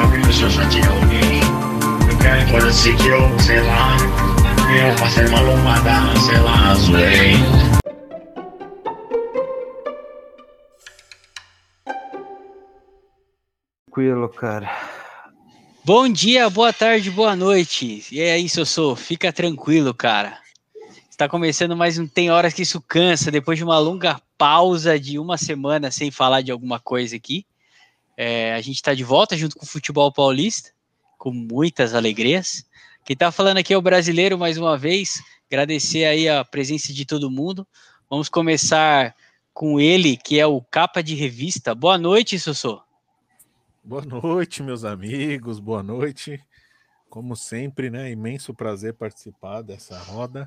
sabe que eu só tinha alguém. Qualquer coisa assim que eu, sei lá, eu passei uma lombada, sei lá, zoei. Tranquilo, cara. Bom dia, boa tarde, boa noite. E aí, Sossô, fica tranquilo, cara. Está começando mais um Tem Horas que Isso Cansa, depois de uma longa pausa de uma semana sem falar de alguma coisa aqui. É, a gente está de volta junto com o Futebol Paulista, com muitas alegrias. Quem está falando aqui é o brasileiro, mais uma vez. Agradecer aí a presença de todo mundo. Vamos começar com ele, que é o capa de revista. Boa noite, Sossô. Boa noite, meus amigos, boa noite. Como sempre, né? Imenso prazer participar dessa roda.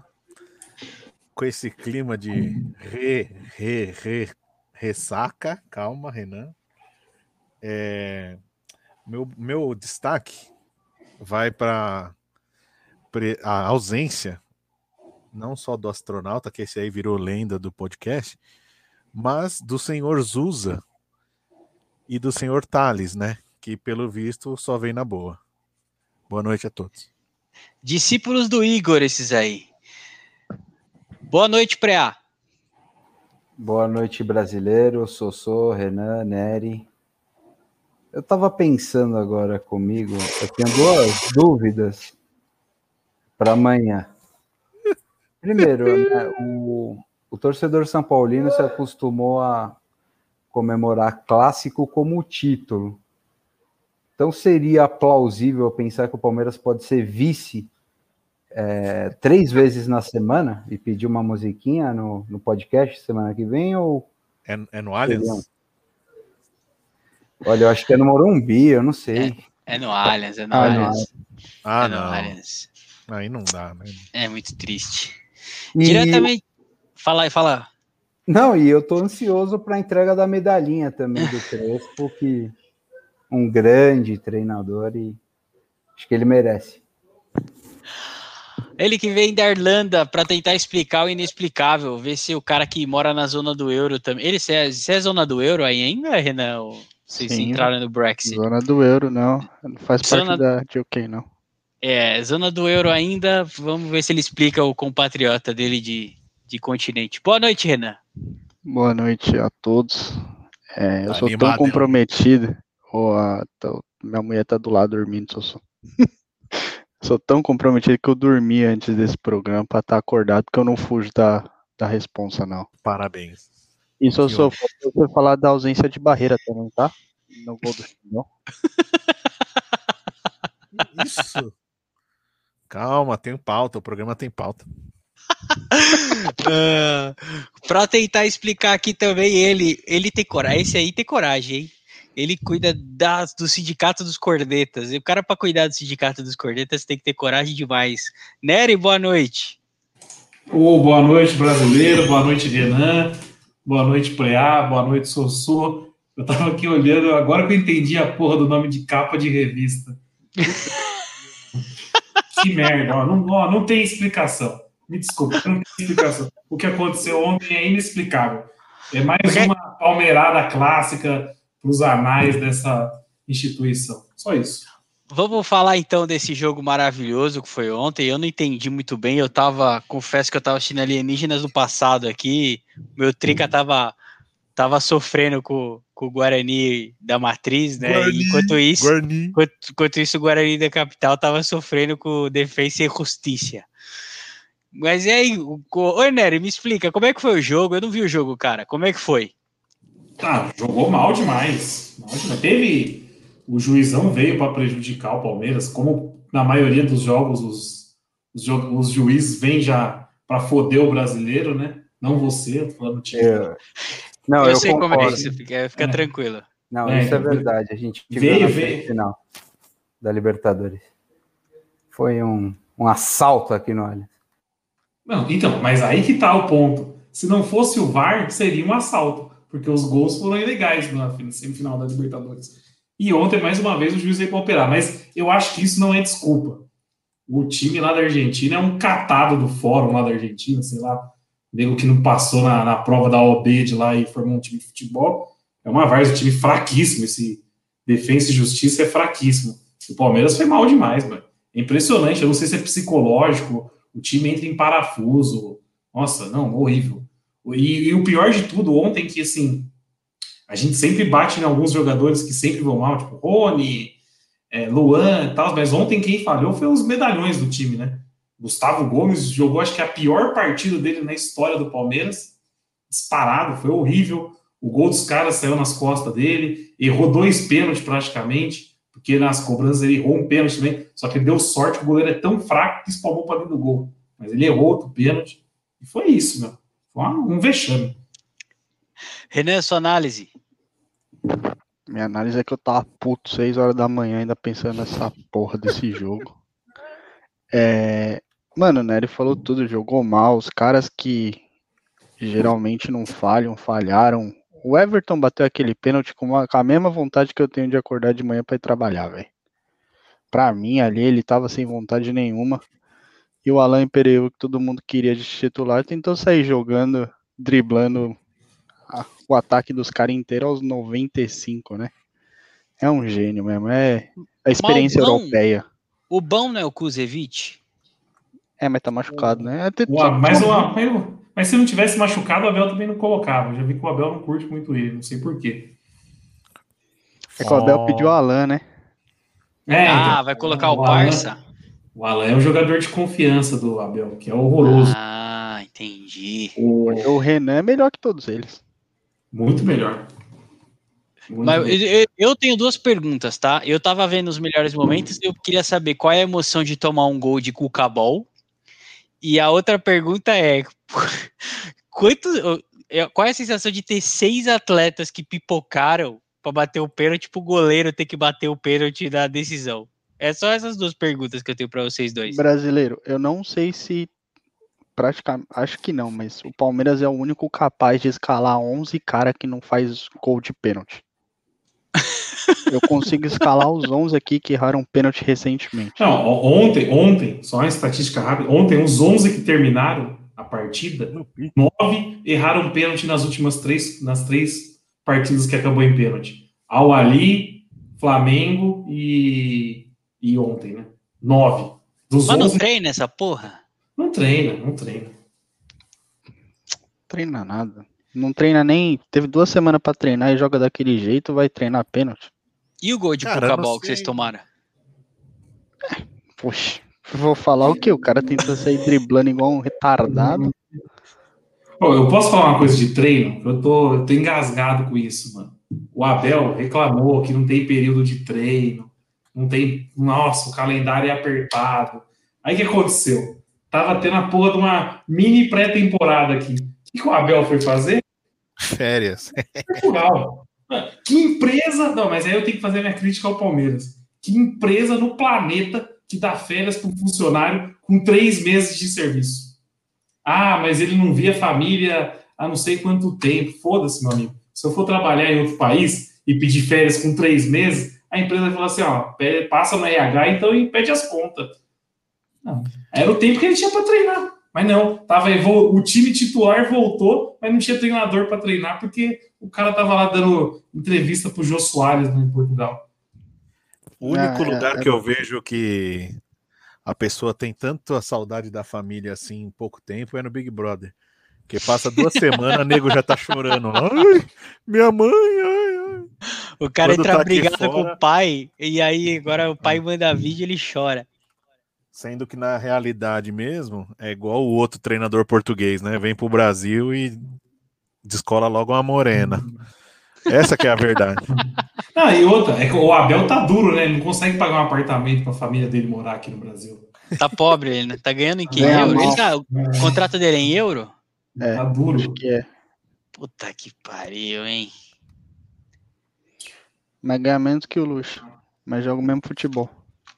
Com esse clima de re, re, re, ressaca. Calma, Renan. É, meu, meu destaque vai para a ausência, não só do astronauta, que esse aí virou lenda do podcast, mas do senhor Zusa, e do senhor Thales, né? Que pelo visto só vem na boa. Boa noite a todos. Discípulos do Igor, esses aí. Boa noite, Preá. Boa noite, brasileiro. Sossô, Renan, Neri. Eu tava pensando agora comigo, eu tenho duas dúvidas para amanhã. Primeiro, né, o, o torcedor São Paulino se acostumou a comemorar clássico como título. Então seria plausível pensar que o Palmeiras pode ser vice é, três vezes na semana e pedir uma musiquinha no, no podcast semana que vem ou é, é no Allianz? Olha, eu acho que é no Morumbi, eu não sei. É, é no Allianz, é no ah, Allianz. Ah, é no não. Allianz. Aí não dá, né? É muito triste. E... Diretamente. Fala aí, fala. Não, e eu tô ansioso para a entrega da medalhinha também do Crespo, que um grande treinador e acho que ele merece. Ele que vem da Irlanda para tentar explicar o inexplicável, ver se o cara que mora na zona do euro também. Ele se é, se é zona do euro aí ainda, Renan? Ou vocês Sim, entraram no Brexit? Zona do euro, não. Não faz zona... parte da de OK, não. É, zona do euro ainda. Vamos ver se ele explica o compatriota dele de, de continente. Boa noite, Renan. Boa noite a todos. É, eu tá sou animado, tão comprometido. Oh, a, tá, minha mulher tá do lado dormindo, sou, sou. sou tão comprometido que eu dormi antes desse programa para estar tá acordado, que eu não fujo da, da responsa, não. Parabéns. E só sou você falar da ausência de barreira também, tá? Não vou do não. Isso. Calma, tem pauta, o programa tem pauta uh, pra tentar explicar aqui também, ele, ele tem coragem, esse aí tem coragem, hein? Ele cuida das, do sindicato dos cornetas. E o cara, para cuidar do sindicato dos cornetas, tem que ter coragem demais. Nery, boa noite. Oh, boa noite, brasileiro. Boa noite, Renan. Boa noite, Preá. Boa noite, Sossô. Eu tava aqui olhando, agora que eu entendi a porra do nome de capa de revista. que merda, ó, não, ó, não tem explicação. Me desculpa, não tem explicação. O que aconteceu ontem é inexplicável. É mais uma palmeirada clássica para os anais dessa instituição. Só isso. Vamos falar então desse jogo maravilhoso que foi ontem. Eu não entendi muito bem. Eu tava, confesso que eu tava assistindo Alienígenas do passado aqui. Meu trica tava, tava sofrendo com, com o Guarani da Matriz, né? Guarani, enquanto isso, enquanto, enquanto, isso, o Guarani da Capital tava sofrendo com Defesa e Justiça. Mas e aí, ô Nery, me explica, como é que foi o jogo? Eu não vi o jogo, cara. Como é que foi? Ah, jogou mal demais. Mal demais. Teve. O juizão veio para prejudicar o Palmeiras, como na maioria dos jogos os, os, os juízes vêm já para foder o brasileiro, né? Não você, eu tô falando time. Eu, não, eu, eu sei concordo. como é isso, fica, fica é. tranquilo. Não, é, isso é verdade. A gente veio, veio. final da Libertadores. Foi um, um assalto aqui no Allianz. Não, então, mas aí que tá o ponto. Se não fosse o VAR, seria um assalto, porque os gols foram ilegais na semifinal da Libertadores. E ontem, mais uma vez, o juiz veio para operar. Mas eu acho que isso não é desculpa. O time lá da Argentina é um catado do fórum lá da Argentina, sei lá, nego que não passou na, na prova da OB de lá e formou um time de futebol. É uma várzea, um time fraquíssimo esse, defesa e justiça é fraquíssimo. O Palmeiras foi mal demais, mano. É impressionante. Eu não sei se é psicológico, o time entra em parafuso. Nossa, não, horrível. E, e o pior de tudo ontem que assim, a gente sempre bate em alguns jogadores que sempre vão mal, tipo Rony, é, Luan e tal, mas ontem quem falhou foi os medalhões do time, né? Gustavo Gomes jogou, acho que a pior partida dele na história do Palmeiras, disparado, foi horrível. O gol dos caras saiu nas costas dele, errou dois pênaltis praticamente, porque nas cobranças ele errou um pênalti também, só que deu sorte o goleiro é tão fraco que espalmou para dentro do gol. Mas ele errou outro pênalti, e foi isso, meu. Foi um vexame. Renan, sua análise. Minha análise é que eu tava puto 6 horas da manhã ainda pensando nessa porra desse jogo. É... Mano, né, ele falou tudo, jogou mal. Os caras que geralmente não falham, falharam. O Everton bateu aquele pênalti com, uma, com a mesma vontade que eu tenho de acordar de manhã para ir trabalhar, velho. Pra mim, ali, ele tava sem vontade nenhuma. E o Alan Pereira, que todo mundo queria de titular, tentou sair jogando, driblando o ataque dos caras inteiro aos 95, né? É um gênio mesmo, é a experiência bom, europeia. O bom não é o Kuzevic? É, mas tá machucado, né? Até, mas, mas, mas, se não tivesse machucado, o Abel também não colocava. Eu já vi que o Abel não curte muito ele, não sei porquê. É que o Abel pediu o Alan, né? É, ah, então, vai colocar o, o Barça? Alan, o Alan é um jogador de confiança do Abel, que é horroroso. Ah, entendi. O, o Renan é melhor que todos eles. Muito melhor. Muito Mas eu, eu, tenho duas perguntas, tá? Eu tava vendo os melhores momentos e eu queria saber qual é a emoção de tomar um gol de Cucabol. E a outra pergunta é: quanto, é, qual é a sensação de ter seis atletas que pipocaram para bater o pênalti pro goleiro ter que bater o pênalti da decisão? É só essas duas perguntas que eu tenho para vocês dois. Brasileiro, eu não sei se praticamente, acho que não, mas o Palmeiras é o único capaz de escalar 11 cara que não faz gol de pênalti. Eu consigo escalar os 11 aqui que erraram pênalti recentemente. Não, ontem, ontem, só uma estatística rápida, ontem os 11 que terminaram a partida, 9 erraram pênalti nas últimas três, nas três partidas que acabou em pênalti. Al Ali, Flamengo e, e ontem, né? 9. Dos Mas 11... não treina essa porra? Não treina, não treina. Treina nada. Não treina nem. Teve duas semanas para treinar e joga daquele jeito, vai treinar pênalti. E o gol de Pocabol que vocês tomaram? É, poxa, vou falar o que? O cara tenta sair driblando igual um retardado. Oh, eu posso falar uma coisa de treino? Eu tô, eu tô engasgado com isso, mano. O Abel reclamou que não tem período de treino, não tem. Nossa, o calendário é apertado. Aí o que aconteceu? Tava tendo a porra de uma mini pré-temporada aqui. O que o Abel foi fazer? Férias. Portugal. Que empresa. Não, mas aí eu tenho que fazer minha crítica ao Palmeiras. Que empresa no planeta que dá férias para um funcionário com três meses de serviço? Ah, mas ele não via família há não sei quanto tempo. Foda-se, meu amigo. Se eu for trabalhar em outro país e pedir férias com três meses, a empresa vai falar assim: ó, passa no RH então e pede as contas. Não. Era o tempo que ele tinha para treinar. Mas não, tava, o time titular voltou, mas não tinha treinador para treinar, porque o cara tava lá dando entrevista pro Jô Soares né, em Portugal. O único ah, lugar é, que eu vejo que a pessoa tem tanto a saudade da família assim em pouco tempo é no Big Brother. Que passa duas semanas, o nego já tá chorando. Ai, minha mãe, ai, ai. O cara Quando entra tá brigado fora... com o pai, e aí agora o pai manda vídeo e ele chora. Sendo que na realidade mesmo é igual o outro treinador português, né? Vem pro Brasil e descola logo uma morena. Essa que é a verdade. Ah, e outra, é que o Abel tá duro, né? Ele não consegue pagar um apartamento para a família dele morar aqui no Brasil. Tá pobre ele, né? Tá ganhando em que? euro? Ele tá, o contrato dele é em euro? É, tá duro. Acho que é. Puta que pariu, hein? Mas ganha menos que o Luxo. Mas joga o mesmo futebol.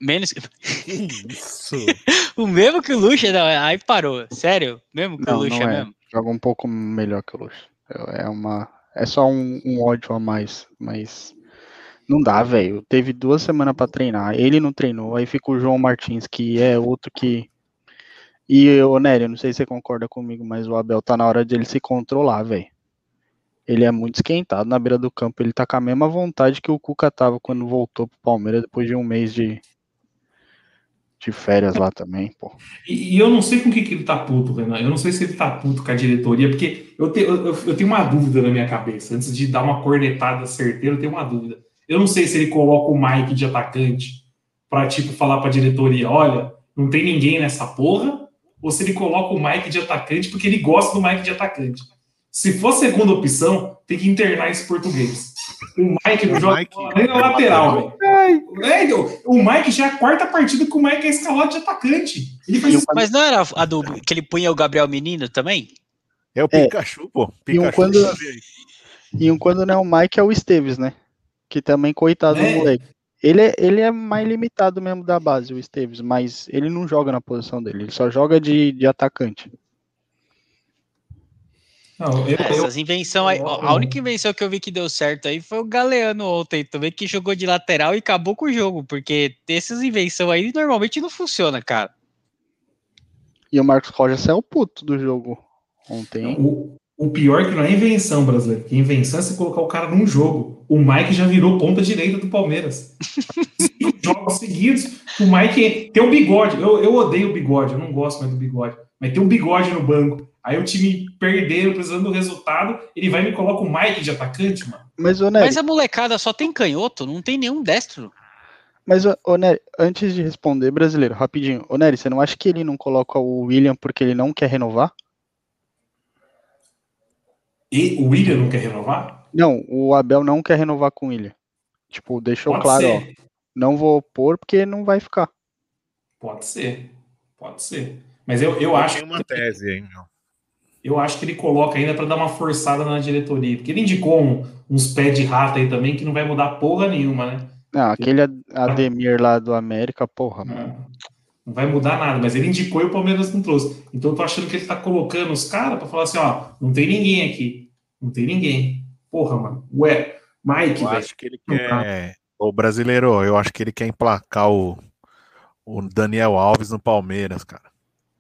Menos que. Isso. o mesmo que o Lucha, não, aí parou. Sério? Mesmo que não, o Lucha não é. mesmo? Joga um pouco melhor que o Lucha. É uma. É só um, um ódio a mais, mas. Não dá, velho. Teve duas semanas para treinar. Ele não treinou. Aí fica o João Martins, que é outro que. E o Nery, não sei se você concorda comigo, mas o Abel tá na hora de ele se controlar, velho. ele é muito esquentado na beira do campo. Ele tá com a mesma vontade que o Cuca tava quando voltou pro Palmeiras depois de um mês de, de férias lá também, pô. E, e eu não sei com o que, que ele tá puto, Renan. Eu não sei se ele tá puto com a diretoria, porque eu, te, eu, eu tenho uma dúvida na minha cabeça. Antes de dar uma cornetada certeira, eu tenho uma dúvida. Eu não sei se ele coloca o Mike de atacante para tipo falar para a diretoria, olha, não tem ninguém nessa porra, ou se ele coloca o Mike de atacante porque ele gosta do Mike de atacante. Se for segunda opção, tem que internar esse português. O Mike não joga Mike, nem na lateral, velho. É, o Mike já é a quarta partida que o Mike é escalado de atacante. Faz... Mas não era a do que ele punha o Gabriel Menino também? É o Pikachu, é. pô. Pikachu e um quando, e um quando não é o Mike é o Esteves, né? Que também, coitado é. do moleque. Ele é, ele é mais limitado mesmo da base, o Esteves, mas ele não joga na posição dele, ele só joga de, de atacante. Não, eu, Essas invenções aí, a única invenção que eu vi que deu certo aí foi o Galeano ontem também, que jogou de lateral e acabou com o jogo, porque essas invenções aí normalmente não funciona, cara. E o Marcos Rojas é o puto do jogo ontem. O, o pior é que não é invenção brasileira, que invenção é você colocar o cara num jogo. O Mike já virou ponta direita do Palmeiras. jogos seguidos, o Mike tem um bigode. Eu, eu odeio o bigode, eu não gosto mais do bigode, mas tem um bigode no banco. Aí o time perdeu, precisando do resultado, ele vai e me coloca o Mike de atacante, mano. Mas, Nery, Mas a molecada só tem canhoto, não tem nenhum destro. Mas, ô, Nery, antes de responder, brasileiro, rapidinho. Ô, Nery, você não acha que ele não coloca o William porque ele não quer renovar? E o William não quer renovar? Não, o Abel não quer renovar com o William. Tipo, deixou Pode claro, ser. ó. Não vou pôr porque não vai ficar. Pode ser. Pode ser. Mas eu, eu acho. Tem uma tese aí, meu eu acho que ele coloca ainda para dar uma forçada na diretoria, porque ele indicou um, uns pés de rato aí também que não vai mudar porra nenhuma, né? Não, aquele Ademir lá do América, porra, não, não vai mudar nada, mas ele indicou e o Palmeiras não trouxe. Então eu tô achando que ele tá colocando os caras para falar assim, ó, não tem ninguém aqui, não tem ninguém. Porra, mano. Ué, Mike, eu acho que ele quer o brasileiro, eu acho que ele quer emplacar o, o Daniel Alves no Palmeiras, cara.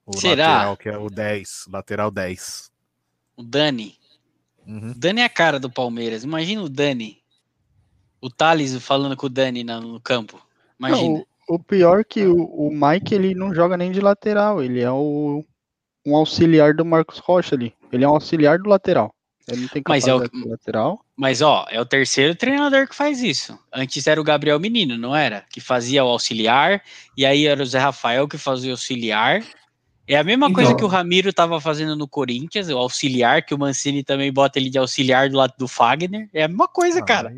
O Será? lateral, que é o 10, lateral 10. O Dani. Uhum. O Dani é a cara do Palmeiras. Imagina o Dani. O Thales falando com o Dani no campo. Imagina. Não, o, o, pior é que o, o, Mike ele não joga nem de lateral. Ele é o, um auxiliar do Marcos Rocha ali. Ele é um auxiliar do lateral. Ele não tem mas é o, lateral. Mas ó, é o terceiro treinador que faz isso. Antes era o Gabriel Menino, não era? Que fazia o auxiliar. E aí era o Zé Rafael que fazia o auxiliar. É a mesma então, coisa que o Ramiro estava fazendo no Corinthians, o auxiliar, que o Mancini também bota ele de auxiliar do lado do Fagner. É a mesma coisa, ah, cara.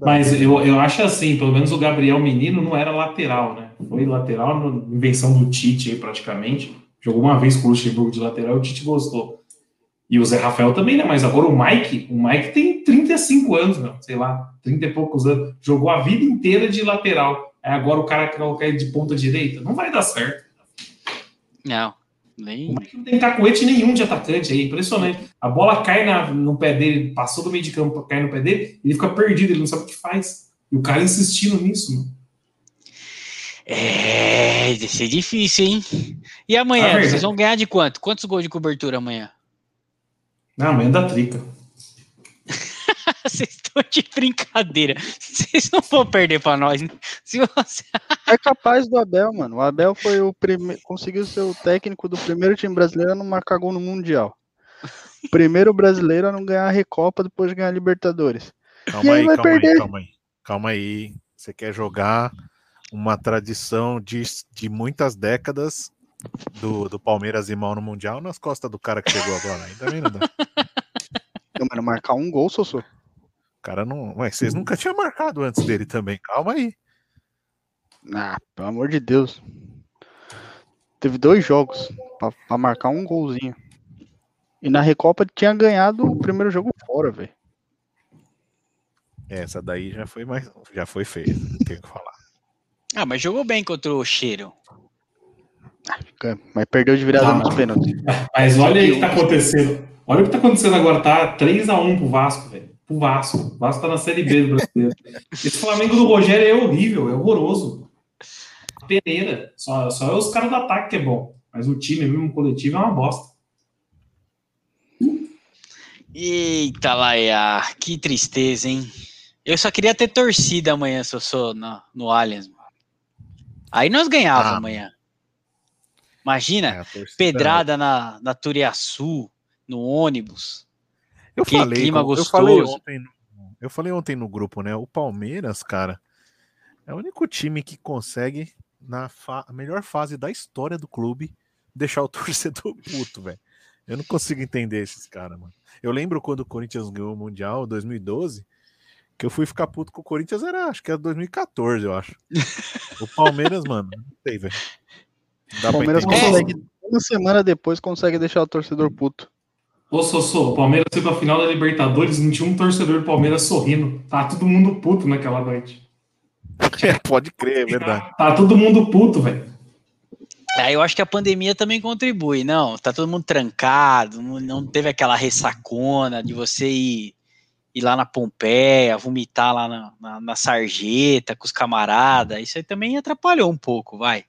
Mas eu, eu acho assim, pelo menos o Gabriel Menino não era lateral, né? Foi lateral na invenção do Tite aí, praticamente. Jogou uma vez com o Luxemburgo de lateral e o Tite gostou. E o Zé Rafael também, né? Mas agora o Mike, o Mike tem 35 anos, não, sei lá, 30 e poucos anos. Jogou a vida inteira de lateral. Aí agora o cara quer colocar ele de ponta direita. Não vai dar certo. Não. Nem... Não tem cacuete nenhum de atacante aí, impressionante. A bola cai na, no pé dele, passou do meio de campo, cai no pé dele, ele fica perdido, ele não sabe o que faz. E o cara insistindo nisso, mano. É, vai ser difícil, hein? E amanhã, ah, vocês vão ganhar de quanto? Quantos gols de cobertura amanhã? Não, amanhã dá trica. Vocês estão de brincadeira. Vocês não vão perder para nós. Se você... é capaz do Abel, mano. O Abel foi o primeiro, conseguiu ser o técnico do primeiro time brasileiro a não marcar gol no Mundial. Primeiro brasileiro a não ganhar a Recopa depois de ganhar a Libertadores. Calma aí, aí calma perder. aí, calma aí. Calma aí. Você quer jogar uma tradição de, de muitas décadas do, do Palmeiras e mal no Mundial nas costas do cara que chegou agora. Ainda bem, não dá. Não, mano, marcar um gol, Sossô. O cara não. Ué, vocês nunca tinham marcado antes dele também. Calma aí. Ah, pelo amor de Deus. Teve dois jogos pra, pra marcar um golzinho. E na Recopa tinha ganhado o primeiro jogo fora, velho. Essa daí já foi mais. Já foi feia, tenho que falar. Ah, mas jogou bem contra o Cheiro. Ah, mas perdeu de virada nos pênaltis. Mas olha aí o que tá acontecendo. Olha o que tá acontecendo agora, tá 3x1 pro Vasco, velho. Pro Vasco. O Vasco tá na Série B do brasileiro. Esse Flamengo do Rogério é horrível, é horroroso. Pereira. Só, só é os caras do ataque que é bom. Mas o time, mesmo coletivo, é uma bosta. Eita, Laia, que tristeza, hein? Eu só queria ter torcida amanhã, se eu sou no, no Allianz. Aí nós ganhávamos ah, amanhã. Imagina, é, pedrada na, na Turiaçu, no ônibus. Eu falei, clima gostoso. Eu falei, ontem, eu falei ontem no grupo, né? O Palmeiras, cara, é o único time que consegue, na fa melhor fase da história do clube, deixar o torcedor puto, velho. Eu não consigo entender esses caras, mano. Eu lembro quando o Corinthians ganhou o Mundial, 2012, que eu fui ficar puto com o Corinthians, era, acho que era 2014, eu acho. o Palmeiras, mano, não sei, velho. O Palmeiras consegue, uma semana depois, consegue deixar o torcedor puto. Ô, Sossô, o Palmeiras foi pra final da Libertadores, não tinha um torcedor do Palmeiras sorrindo. Tá todo mundo puto naquela noite. É, pode crer, é verdade. Tá, tá todo mundo puto, velho. É, eu acho que a pandemia também contribui, não? Tá todo mundo trancado, não teve aquela ressacona de você ir, ir lá na Pompeia, vomitar lá na, na, na sarjeta com os camaradas. Isso aí também atrapalhou um pouco, vai.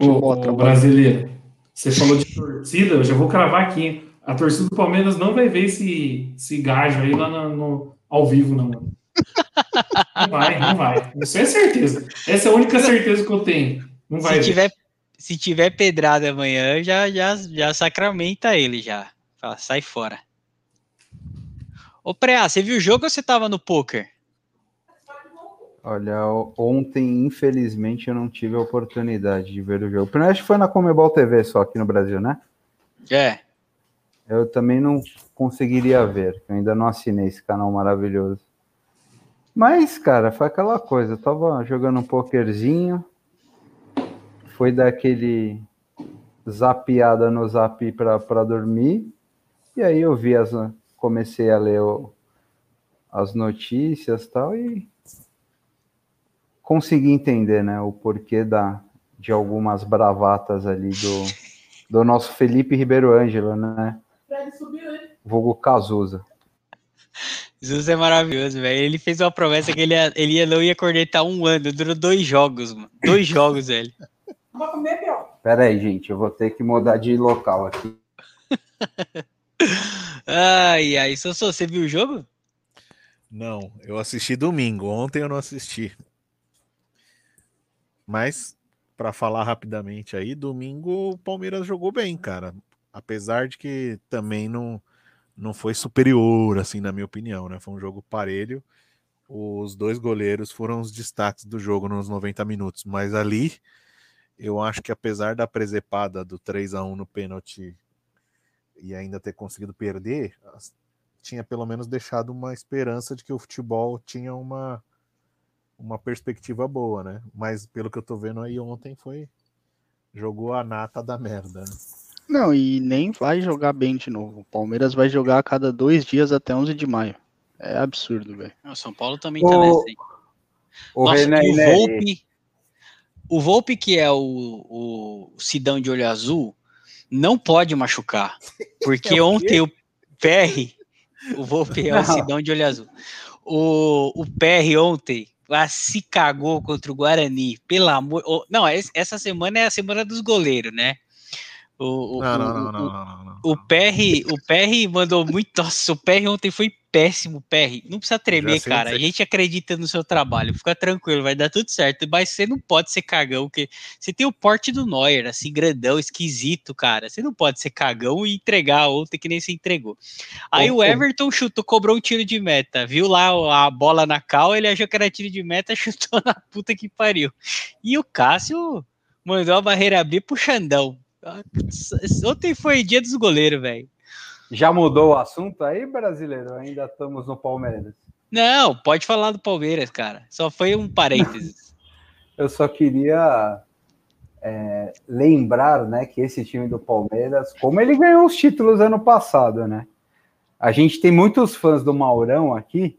O, o brasileiro, você falou de torcida, eu já vou cravar aqui. A torcida do Palmeiras não vai ver esse, esse gajo aí lá no, no ao vivo, não. Não vai, não vai. Isso é certeza. Essa é a única certeza que eu tenho. Não vai se tiver, se tiver pedrada amanhã, já, já, já sacramenta ele já. Fala, sai fora. Ô, Preá, você viu o jogo ou você tava no poker? Olha, ontem, infelizmente, eu não tive a oportunidade de ver o jogo. Primeiro, acho que foi na Comebol TV só aqui no Brasil, né? É. Eu também não conseguiria ver, eu ainda não assinei esse canal maravilhoso. Mas, cara, foi aquela coisa. Eu tava jogando um pokerzinho, foi daquele zapiada no zap para dormir, e aí eu vi as. Comecei a ler o, as notícias tal, e consegui entender, né, o porquê da, de algumas bravatas ali do, do nosso Felipe Ribeiro Ângelo, né? Vulgo Cazuza. Jesus é maravilhoso, velho. Ele fez uma promessa que ele, ia, ele ia, não ia cornetar um ano. Durou dois jogos, mano. Dois jogos, velho. Pera aí, gente. Eu vou ter que mudar de local aqui. ai, ai. Sossô, você viu o jogo? Não, eu assisti domingo. Ontem eu não assisti. Mas, para falar rapidamente aí, domingo o Palmeiras jogou bem, cara. Apesar de que também não, não foi superior, assim, na minha opinião, né? Foi um jogo parelho. Os dois goleiros foram os destaques do jogo nos 90 minutos. Mas ali, eu acho que apesar da presepada do 3 a 1 no pênalti e ainda ter conseguido perder, tinha pelo menos deixado uma esperança de que o futebol tinha uma uma perspectiva boa, né? Mas pelo que eu tô vendo aí ontem foi jogou a nata da merda. Né? Não, e nem vai jogar bem de novo. O Palmeiras vai jogar a cada dois dias até 11 de maio. É absurdo, velho. O São Paulo também o... tá nessa aí. O Nossa, René, o Volpe, o Volpe que é o, o Sidão de olho azul, não pode machucar. Porque é ontem o PR, o Volpe é o Sidão de olho azul. O, o PR ontem ah, se cagou contra o Guarani, pelo amor. Oh, não, essa semana é a semana dos goleiros, né? O, não, o, não, não, não, não, não, O PR, o PR mandou muito. Nossa, o PR ontem foi péssimo, PR. Não precisa tremer, cara. A gente acredita no seu trabalho. Fica tranquilo, vai dar tudo certo. Mas você não pode ser cagão, porque você tem o porte do Neuer, assim, grandão, esquisito, cara. Você não pode ser cagão e entregar ontem que nem se entregou. Aí o, o Everton chutou, cobrou um tiro de meta. Viu lá a bola na cal, ele achou que era tiro de meta, chutou na puta que pariu. E o Cássio mandou a barreira abrir pro Xandão. Ontem foi dia dos goleiros, velho. Já mudou o assunto aí, brasileiro? Ainda estamos no Palmeiras? Não, pode falar do Palmeiras, cara. Só foi um parênteses. Eu só queria é, lembrar, né, que esse time do Palmeiras, como ele ganhou os títulos ano passado, né? A gente tem muitos fãs do Maurão aqui,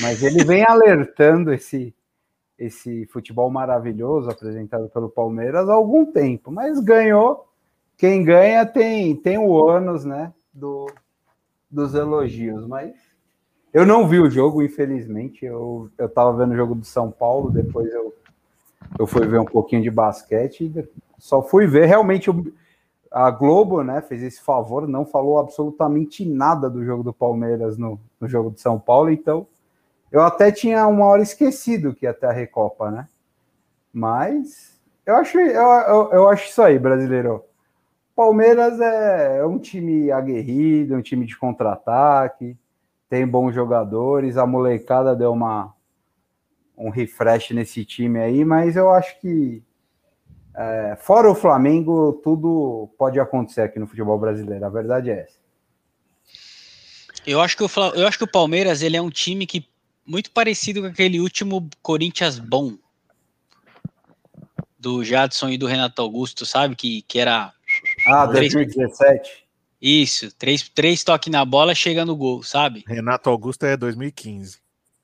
mas ele vem alertando esse esse futebol maravilhoso apresentado pelo Palmeiras há algum tempo, mas ganhou. Quem ganha tem tem o ônus, né? do, dos elogios, mas eu não vi o jogo, infelizmente. Eu, eu tava vendo o jogo do São Paulo, depois eu, eu fui ver um pouquinho de basquete, só fui ver realmente. a Globo, né, fez esse favor, não falou absolutamente nada do jogo do Palmeiras no, no jogo de São Paulo, então eu até tinha uma hora esquecido que ia ter a Recopa, né? Mas eu acho, eu, eu, eu acho isso aí, brasileiro. Palmeiras é, um time aguerrido, um time de contra-ataque, tem bons jogadores, a molecada deu uma um refresh nesse time aí, mas eu acho que é, fora o Flamengo, tudo pode acontecer aqui no futebol brasileiro. A verdade é essa. Eu acho que o, eu acho que o Palmeiras ele é um time que muito parecido com aquele último Corinthians bom do Jadson e do Renato Augusto, sabe? Que, que era. Ah, 2017. Isso, três, três toques na bola, chega no gol, sabe? Renato Augusto é 2015.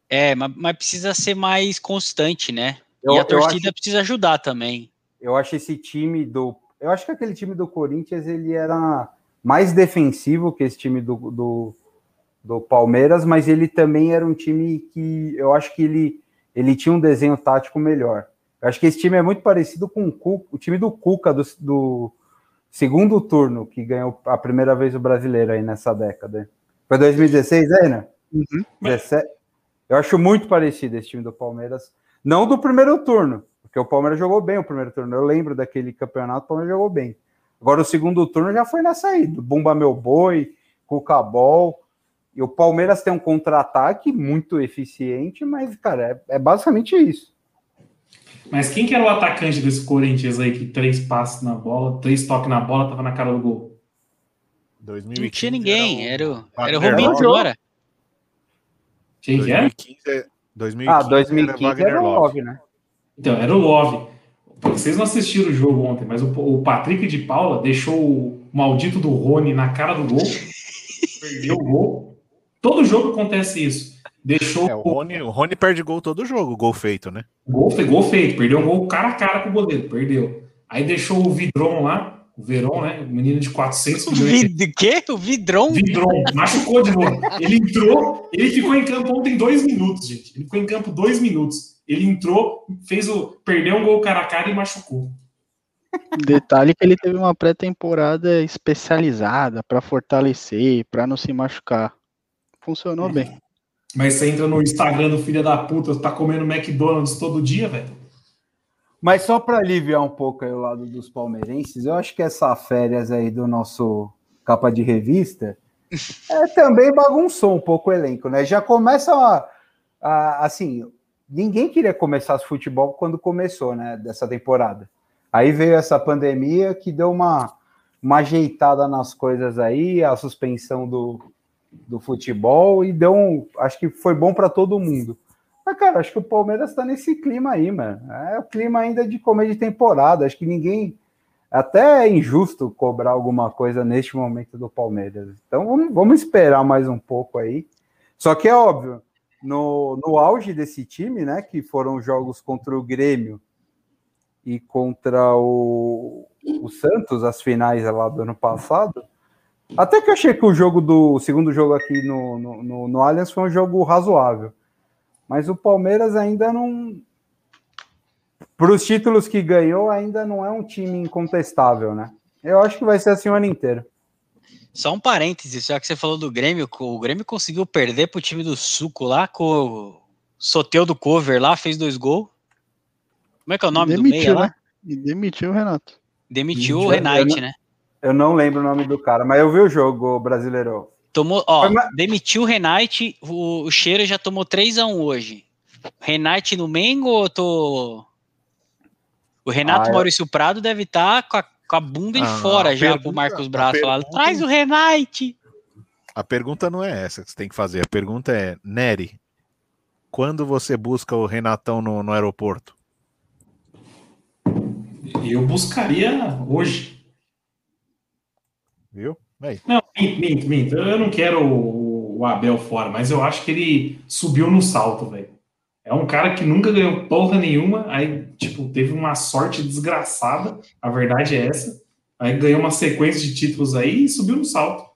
É, mas, mas precisa ser mais constante, né? Eu, e a torcida acho, precisa ajudar também. Eu acho esse time do. Eu acho que aquele time do Corinthians ele era mais defensivo que esse time do, do, do Palmeiras, mas ele também era um time que eu acho que ele, ele tinha um desenho tático melhor. Eu acho que esse time é muito parecido com o, Cuca, o time do Cuca do, do, segundo turno, que ganhou a primeira vez o brasileiro aí nessa década. Foi 2016, aí, né? Uhum. 17. Eu acho muito parecido esse time do Palmeiras. Não do primeiro turno, porque o Palmeiras jogou bem o primeiro turno. Eu lembro daquele campeonato, o Palmeiras jogou bem. Agora o segundo turno já foi nessa aí, do Bumba Meu Boi, Cuca Ball. E o Palmeiras tem um contra-ataque muito eficiente, mas, cara, é, é, basicamente isso. Mas quem que era o atacante desse Corinthians aí, que três passes na bola, três toques na bola, tava na cara do gol? 2015 não tinha ninguém, era o, era o Robinho Flora. Quem que é? 2015, ah, 2015 era, era o Love, né? Então, era o Love. Vocês não assistiram o jogo ontem, mas o, o Patrick de Paula deixou o maldito do Rony na cara do gol, perdeu o gol. Todo jogo acontece isso. Deixou é, o, Rony, o Rony perde gol todo jogo, gol feito, né? Gol, gol feito, perdeu um gol cara a cara com o goleiro, perdeu. Aí deixou o Vidron lá, o Verón, né? O menino de 400 milhões. O quê? O Vidron? Vidron, machucou de novo. Ele entrou, ele ficou em campo ontem dois minutos, gente. Ele ficou em campo dois minutos. Ele entrou, fez o. Perdeu um gol cara a cara e machucou. Detalhe que ele teve uma pré-temporada especializada para fortalecer, para não se machucar. Funcionou é. bem. Mas você entra no Instagram do filho da puta, tá comendo McDonald's todo dia, velho. Mas só para aliviar um pouco aí o lado dos palmeirenses, eu acho que essa férias aí do nosso capa de revista é, também bagunçou um pouco o elenco, né? Já começa a, a, assim, ninguém queria começar esse futebol quando começou, né? Dessa temporada. Aí veio essa pandemia que deu uma, uma ajeitada nas coisas aí, a suspensão do, do futebol e deu um. Acho que foi bom para todo mundo. Mas, cara, acho que o Palmeiras está nesse clima aí, mano. É o clima ainda de começo de temporada. Acho que ninguém. Até é injusto cobrar alguma coisa neste momento do Palmeiras. Então vamos, vamos esperar mais um pouco aí. Só que é óbvio, no, no auge desse time, né? Que foram jogos contra o Grêmio e contra o, o Santos, as finais lá do ano passado até que eu achei que o jogo do o segundo jogo aqui no, no, no, no Allianz foi um jogo razoável. Mas o Palmeiras ainda não. Para os títulos que ganhou, ainda não é um time incontestável, né? Eu acho que vai ser assim o ano inteiro. Só um parênteses, já que você falou do Grêmio, o Grêmio conseguiu perder para o time do Suco lá, com o Soteu do Cover lá, fez dois gols. Como é que é o nome demitiu, do meia lá? Né? demitiu o Renato. Demitiu o Renate, né? Eu não lembro o nome do cara, mas eu vi o jogo brasileiro. Tomou, ó, demitiu o Renate, o, o Cheiro já tomou 3x1 hoje. Renate no Mengo ou tô. O Renato ah, Maurício Prado deve estar tá com, a, com a bunda ah, fora já pergunta, pro Marcos Braz falar. Traz o Renate! A pergunta não é essa que você tem que fazer. A pergunta é, Nery, quando você busca o Renatão no, no aeroporto? Eu buscaria hoje. Viu? Aí. Não, minto, minto. Eu não quero o, Abel fora, mas eu acho que ele subiu no salto, velho. É um cara que nunca ganhou porra nenhuma, aí, tipo, teve uma sorte desgraçada, a verdade é essa. Aí ganhou uma sequência de títulos aí e subiu no salto.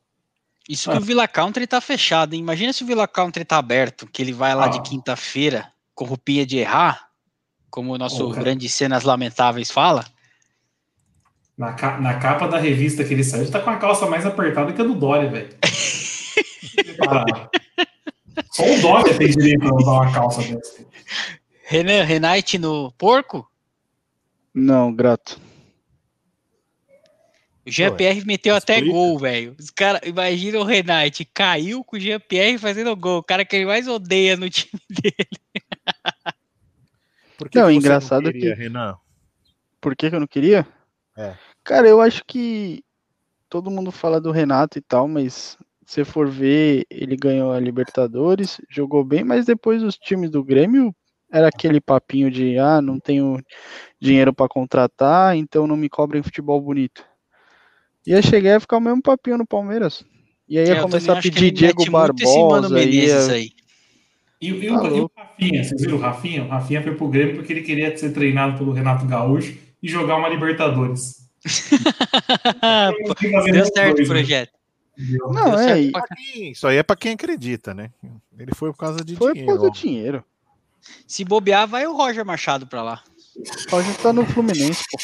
Isso ah. que o Villa Country tá fechado, hein? Imagina se o Villa Country tá aberto, que ele vai lá ah. de quinta-feira, com roupinha de errar, como o nosso oh, grande Cenas Lamentáveis fala. Na, ca na capa da revista que ele saiu, ele tá com a calça mais apertada que a do Dória, velho. Só o Dória tem direito a usar uma calça dessa. Renan, Renate no porco? Não, grato. O Jean-Pierre meteu até gol, velho. Os cara, imagina o Renate, caiu com o Jean-Pierre fazendo gol. O cara que ele mais odeia no time dele. Por que não, que engraçado não queria, que. Renan? Por que, que eu não queria? É. Cara, eu acho que todo mundo fala do Renato e tal, mas se for ver, ele ganhou a Libertadores, jogou bem, mas depois os times do Grêmio era aquele papinho de ah, não tenho dinheiro para contratar, então não me cobrem futebol bonito. Ia chegar e ficar o mesmo papinho no Palmeiras. E aí ia começar a pedir Diego Barbosa. Ia... Aí. E, e, tá o, e, o, Rafinha, vocês viram o Rafinha? O Rafinha foi pro Grêmio porque ele queria ser treinado pelo Renato Gaúcho e jogar uma Libertadores. Deu certo o projeto. Não, é. isso aí é para quem acredita, né? Ele foi por causa de foi dinheiro. Foi por causa do dinheiro. Se bobear, vai o Roger Machado para lá. O Roger tá no Fluminense, pô.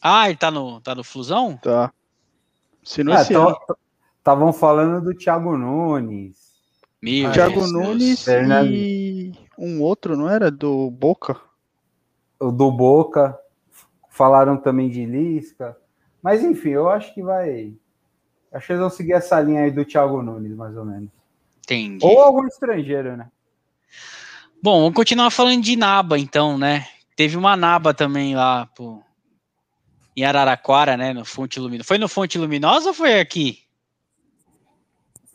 Ah, ele tá no, tá no Flusão? Tá. Se não é, Estavam falando do Thiago Nunes. Meu Thiago Deus Nunes Deus. e um outro, não era? Do Boca? O do Boca. Falaram também de Lisca. Mas enfim, eu acho que vai. Acho que eles vão seguir essa linha aí do Thiago Nunes, mais ou menos. Entendi. Ou algum estrangeiro, né? Bom, vamos continuar falando de Naba, então, né? Teve uma Naba também lá, pô, em Araraquara, né? No Fonte Luminosa. Foi no Fonte Luminosa ou foi aqui?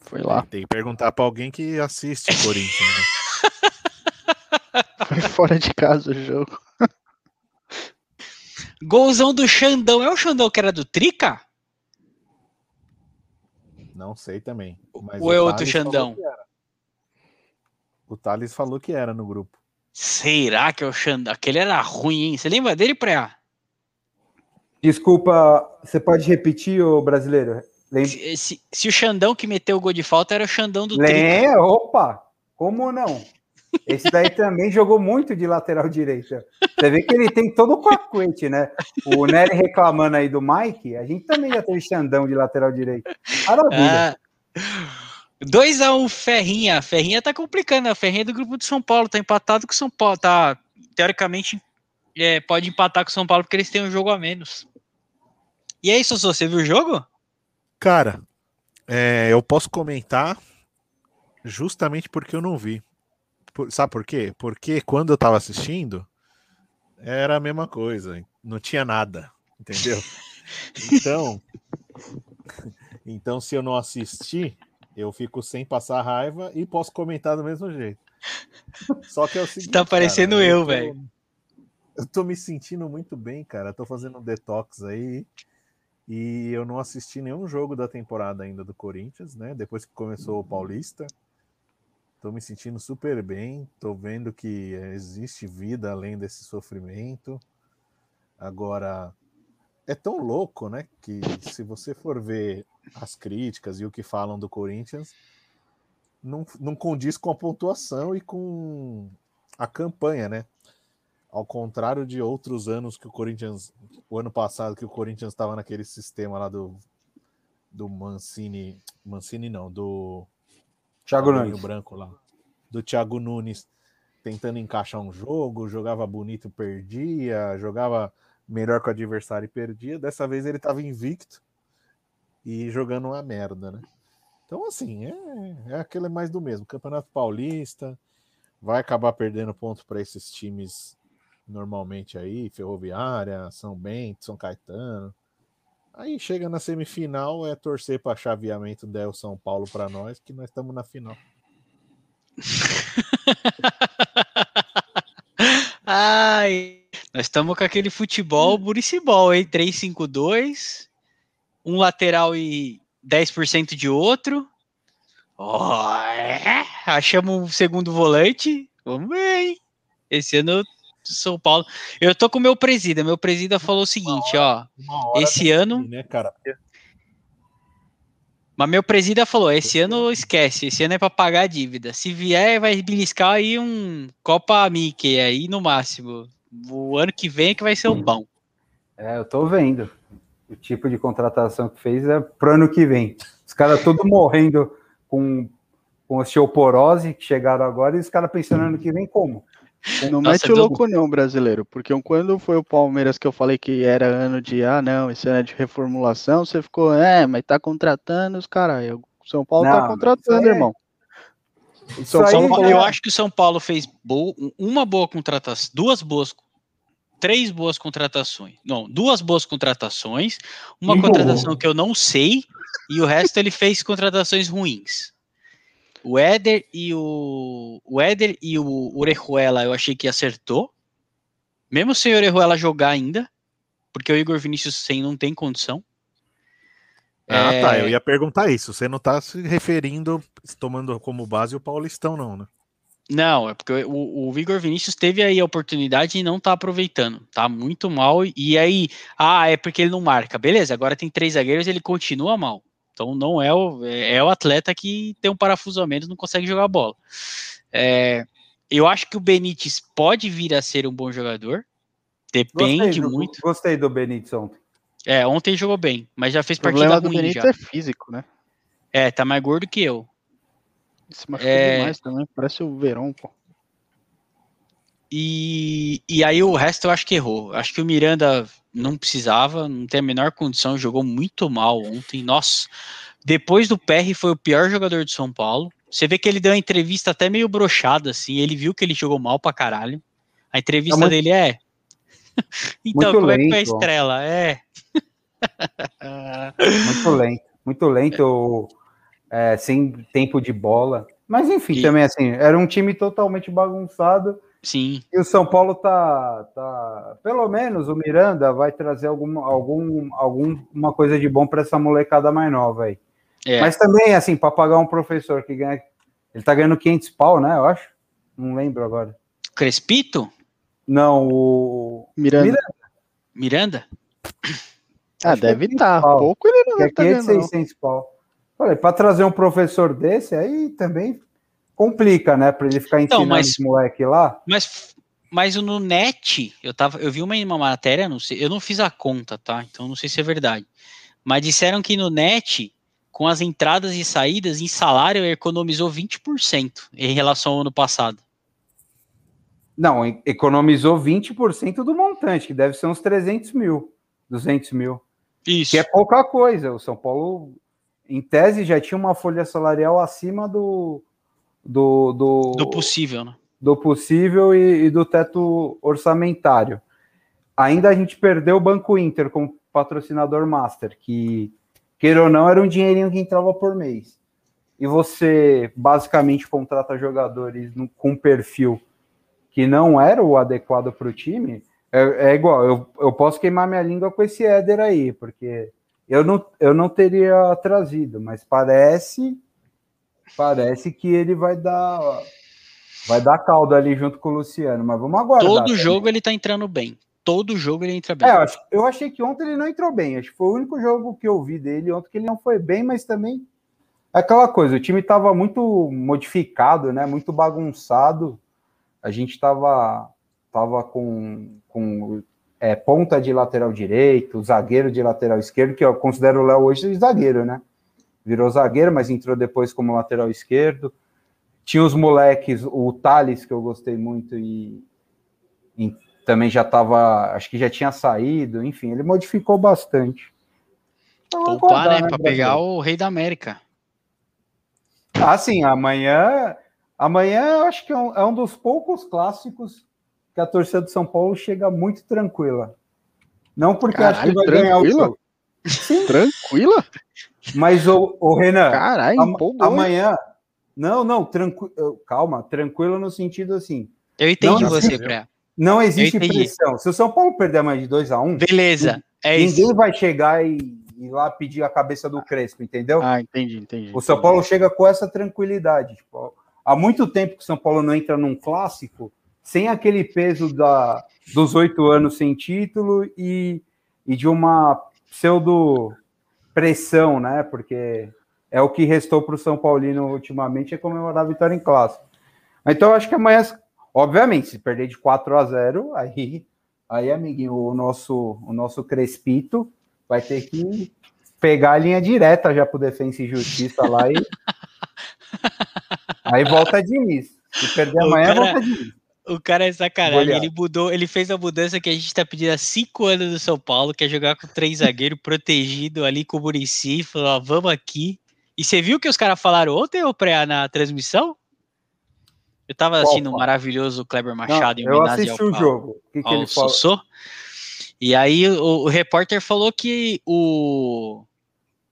Foi lá. Tem que perguntar para alguém que assiste o Corinthians. Né? foi fora de casa o jogo. Golzão do Xandão. É o Xandão que era do Trica? Não sei também. Ou é outro Xandão? O Thales falou que era no grupo. Será que é o Xandão? Aquele era ruim, hein? Você lembra dele, Preá? Desculpa, você pode repetir, o brasileiro? Se, se, se, o Xandão que meteu o gol de falta era o Xandão do Lembra? Opa, como não? Esse daí também jogou muito de lateral direito. Você vê que ele tem todo o cacuete, né? O Nery reclamando aí do Mike, a gente também já teve Xandão de lateral direito. Maravilha. Ah, 2x1 um, Ferrinha. Ferrinha tá complicando, né? A Ferrinha é do grupo de São Paulo, tá empatado com o São Paulo. Tá, teoricamente, é, pode empatar com o São Paulo porque eles têm um jogo a menos. E aí, Sossô, você viu o jogo? Cara, é, eu posso comentar justamente porque eu não vi. Por, sabe por quê? Porque quando eu tava assistindo, era a mesma coisa. Não tinha nada, entendeu? Então, então se eu não assistir, eu fico sem passar raiva e posso comentar do mesmo jeito. Só que é o seguinte. Tá parecendo cara, eu, velho. Eu tô me sentindo muito bem, cara. tô fazendo um detox aí. E eu não assisti nenhum jogo da temporada ainda do Corinthians, né? Depois que começou o Paulista. Tô me sentindo super bem. Tô vendo que existe vida além desse sofrimento. Agora, é tão louco, né? Que se você for ver as críticas e o que falam do Corinthians, não, não condiz com a pontuação e com a campanha, né? Ao contrário de outros anos que o Corinthians, o ano passado que o Corinthians estava naquele sistema lá do do Mancini, Mancini não, do Thiago Nunes branco lá, do Thiago Nunes tentando encaixar um jogo, jogava bonito, perdia, jogava melhor que o adversário e perdia. Dessa vez ele estava invicto e jogando uma merda, né? Então, assim, é, é aquele mais do mesmo. Campeonato Paulista vai acabar perdendo ponto para esses times normalmente aí, Ferroviária, São Bento, São Caetano. Aí chega na semifinal, é torcer para chaveamento del São Paulo para nós, que nós estamos na final. Ai, nós estamos com aquele futebol buricibol, hein? 3-5-2, um lateral e 10% de outro. Oh, é? Achamos um segundo volante. Vamos ver, hein? Esse ano são Paulo. Eu tô com o meu presida. Meu presida falou o seguinte, hora, ó. Esse ano. Assim, né, cara? Mas meu presida falou: esse ano esquece, esse ano é para pagar a dívida. Se vier, vai beliscar aí um Copa Mickey aí no máximo. O ano que vem é que vai ser o bom. É, eu tô vendo. o tipo de contratação que fez é pro ano que vem. Os caras todos morrendo com, com osteoporose que chegaram agora e os caras pensando ano que vem como? Não Nossa, mete o louco não, brasileiro, porque quando foi o Palmeiras que eu falei que era ano de, ah não, esse ano é de reformulação, você ficou, é, mas tá contratando os caras, o São Paulo tá não, tá contratando, é... irmão. São Paulo, eu acho que o São Paulo fez bo uma boa contratação, duas boas, três boas contratações. Não, duas boas contratações, uma contratação que eu não sei, e o resto ele fez contratações ruins. O Éder e o, o Éder e o Orejuela eu achei que acertou. Mesmo sem o Orejuela jogar ainda, porque o Igor Vinícius sem não tem condição. Ah, é... tá. Eu ia perguntar isso. Você não tá se referindo, tomando como base o Paulistão, não, né? Não, é porque o, o Igor Vinícius teve aí a oportunidade e não tá aproveitando. Tá muito mal. E aí, ah, é porque ele não marca. Beleza, agora tem três zagueiros ele continua mal. Então não é o, é, é o atleta que tem um parafuso a menos, não consegue jogar bola. É, eu acho que o Benítez pode vir a ser um bom jogador. Depende gostei do, muito. Gostei do Benítez ontem. É, ontem jogou bem, mas já fez partida ruim. O Benítez já. é físico, né? É, tá mais gordo que eu. Se machucou é... demais também, parece o Verão, pô. E, e aí o resto eu acho que errou. Acho que o Miranda não precisava, não tem a menor condição, jogou muito mal ontem. Nossa, depois do PR foi o pior jogador de São Paulo. Você vê que ele deu uma entrevista até meio brochada, assim. Ele viu que ele jogou mal pra caralho. A entrevista é muito... dele é. então, muito como lento. é que foi a estrela? É. muito lento, muito lento, é, sem tempo de bola. Mas enfim, e... também assim, era um time totalmente bagunçado Sim. E o São Paulo tá, tá pelo menos o Miranda vai trazer algum, algum, alguma coisa de bom para essa molecada mais nova aí. É. Mas também, assim, para pagar um professor que ganha. Ele tá ganhando 500 pau, né? Eu acho. Não lembro agora. Crespito? Não, o. Miranda. Miranda? Miranda? Ah, deve estar. Tá. Pouco ele não é 500, tá 600 pau. Falei, para trazer um professor desse, aí também complica, né? Para ele ficar ensinando então, mas, esse moleque lá. Mas, mas no net, eu tava, eu vi uma, uma matéria, não sei, eu não fiz a conta, tá? Então não sei se é verdade. Mas disseram que no net, com as entradas e saídas, em salário economizou 20% em relação ao ano passado. Não, economizou 20% do montante, que deve ser uns 300 mil, 200 mil. Isso. Que é pouca coisa. O São Paulo, em tese, já tinha uma folha salarial acima do, do, do, do possível, né? Do possível e, e, do teto orçamentário. Ainda a gente perdeu o Banco Inter como patrocinador master, que, queira ou não, era um dinheirinho que entrava por mês. E você basicamente contrata jogadores no, com perfil que não era o adequado para o time, é, é, igual, eu, eu posso queimar minha língua com esse Éder aí, porque eu não, eu não teria trazido, mas parece parece que ele vai dar vai dar caldo ali junto com o Luciano, mas vamos aguardar. Todo jogo ele tá entrando bem. Todo jogo ele entra bem. É, eu, acho, eu achei que ontem ele não entrou bem. Acho que foi o único jogo que eu vi dele ontem que ele não foi bem, mas também é aquela coisa, o time estava muito modificado, né? Muito bagunçado. A gente estava tava com, com é, ponta de lateral direito, zagueiro de lateral esquerdo, que eu considero o Léo hoje zagueiro, né? Virou zagueiro, mas entrou depois como lateral esquerdo. Tinha os moleques, o Thales, que eu gostei muito, e, e também já estava, acho que já tinha saído, enfim, ele modificou bastante. Então, Poupar, né, né para pegar o Rei da América. Ah, sim, amanhã, amanhã acho que é um, é um dos poucos clássicos que a torcida do São Paulo chega muito tranquila. Não porque Caralho, acho que vai tranquila? ganhar o jogo. Sim. Tranquila? Mas o, o Renan, Caralho, am amanhã. Não, não, tranquilo, calma, tranquilo no sentido assim. Eu entendi não, você, Pré. Não existe pressão. Se o São Paulo perder mais de 2 a 1 um, beleza. É ninguém isso. vai chegar e, ir lá pedir a cabeça do Crespo, entendeu? Ah, entendi, entendi. O São Paulo chega com essa tranquilidade. Tipo, há muito tempo que o São Paulo não entra num clássico sem aquele peso da, dos oito anos sem título e, e de uma pseudo pressão, né? Porque é o que restou para o São Paulino ultimamente é comemorar a vitória em clássico. Então, eu acho que amanhã, obviamente, se perder de 4 a 0, aí, aí amiguinho, o nosso, o nosso Crespito vai ter que pegar a linha direta já pro Defensa e Justiça lá e. Aí volta Diniz. Se perder amanhã, cara, volta Diniz. O cara é sacanagem. Ele mudou, ele fez a mudança que a gente tá pedindo há cinco anos no São Paulo, que é jogar com três zagueiros protegido ali com o Murici. Falou, ó, vamos aqui. E você viu que os caras falaram ontem ou pré na transmissão? Eu tava assistindo um maravilhoso Kleber Machado Não, em Eu assisti ao, o jogo. O que, que ele falou? E aí o, o, repórter falou que o,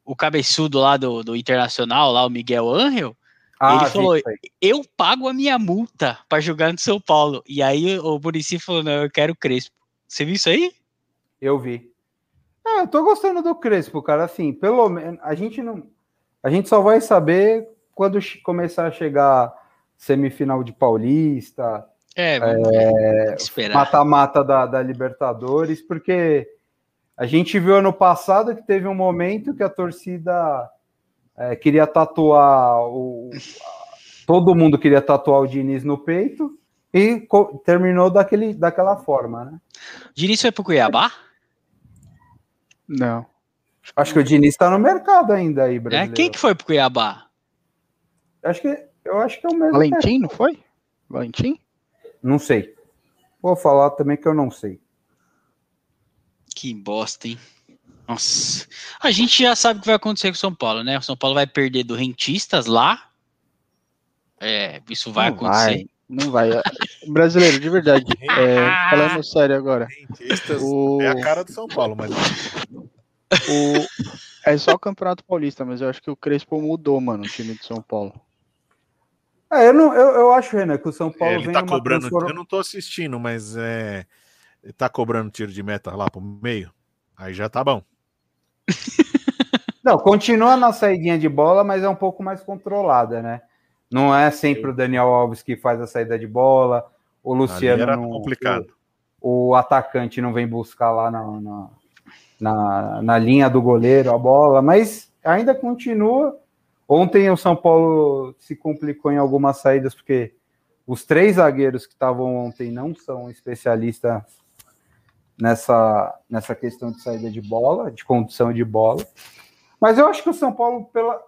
o cabeçudo lá do, do Internacional, lá o Miguel Angel, ah, ele falou: Eu pago a minha multa para jogar no São Paulo. E aí o Murici falou: Não, eu quero o Crespo. Você viu isso aí? Eu vi. É, eu tô gostando do Crespo, cara. Assim, pelo menos a gente não. A gente só vai saber quando começar a chegar semifinal de Paulista. É, é mata-mata da, da Libertadores, porque a gente viu ano passado que teve um momento que a torcida é, queria tatuar o. Todo mundo queria tatuar o Diniz no peito e terminou daquele, daquela forma, né? Diniz foi pro Cuiabá? Não. Acho que o Diniz está no mercado ainda aí, brasileiro. É, quem que foi pro Cuiabá? Acho que, eu acho que é o mesmo. Valentim, não foi? Valentim? Não sei. Vou falar também que eu não sei. Que bosta, hein? Nossa. A gente já sabe o que vai acontecer com o São Paulo, né? O São Paulo vai perder do Rentistas lá. É, isso vai não acontecer. Vai, não vai. Brasileiro, de verdade. é, falando sério agora. Rentistas o... é a cara do São Paulo, mas. O... É só o Campeonato Paulista, mas eu acho que o Crespo mudou, mano, o time de São Paulo. É, eu, não, eu, eu acho, Renan, que o São Paulo ele vem tá cobrando. Transform... Eu não tô assistindo, mas é. Ele tá cobrando tiro de meta lá pro meio. Aí já tá bom. Não, continua na saída de bola, mas é um pouco mais controlada, né? Não é sempre o Daniel Alves que faz a saída de bola, o Luciano. era não, complicado. O, o, atacante não vem buscar lá na, na, na, na linha do goleiro a bola, mas ainda continua. Ontem o São Paulo se complicou em algumas saídas, porque os três zagueiros que estavam ontem não são especialistas nessa, nessa questão de saída de bola, de condução de bola. Mas eu acho que o São Paulo, pela.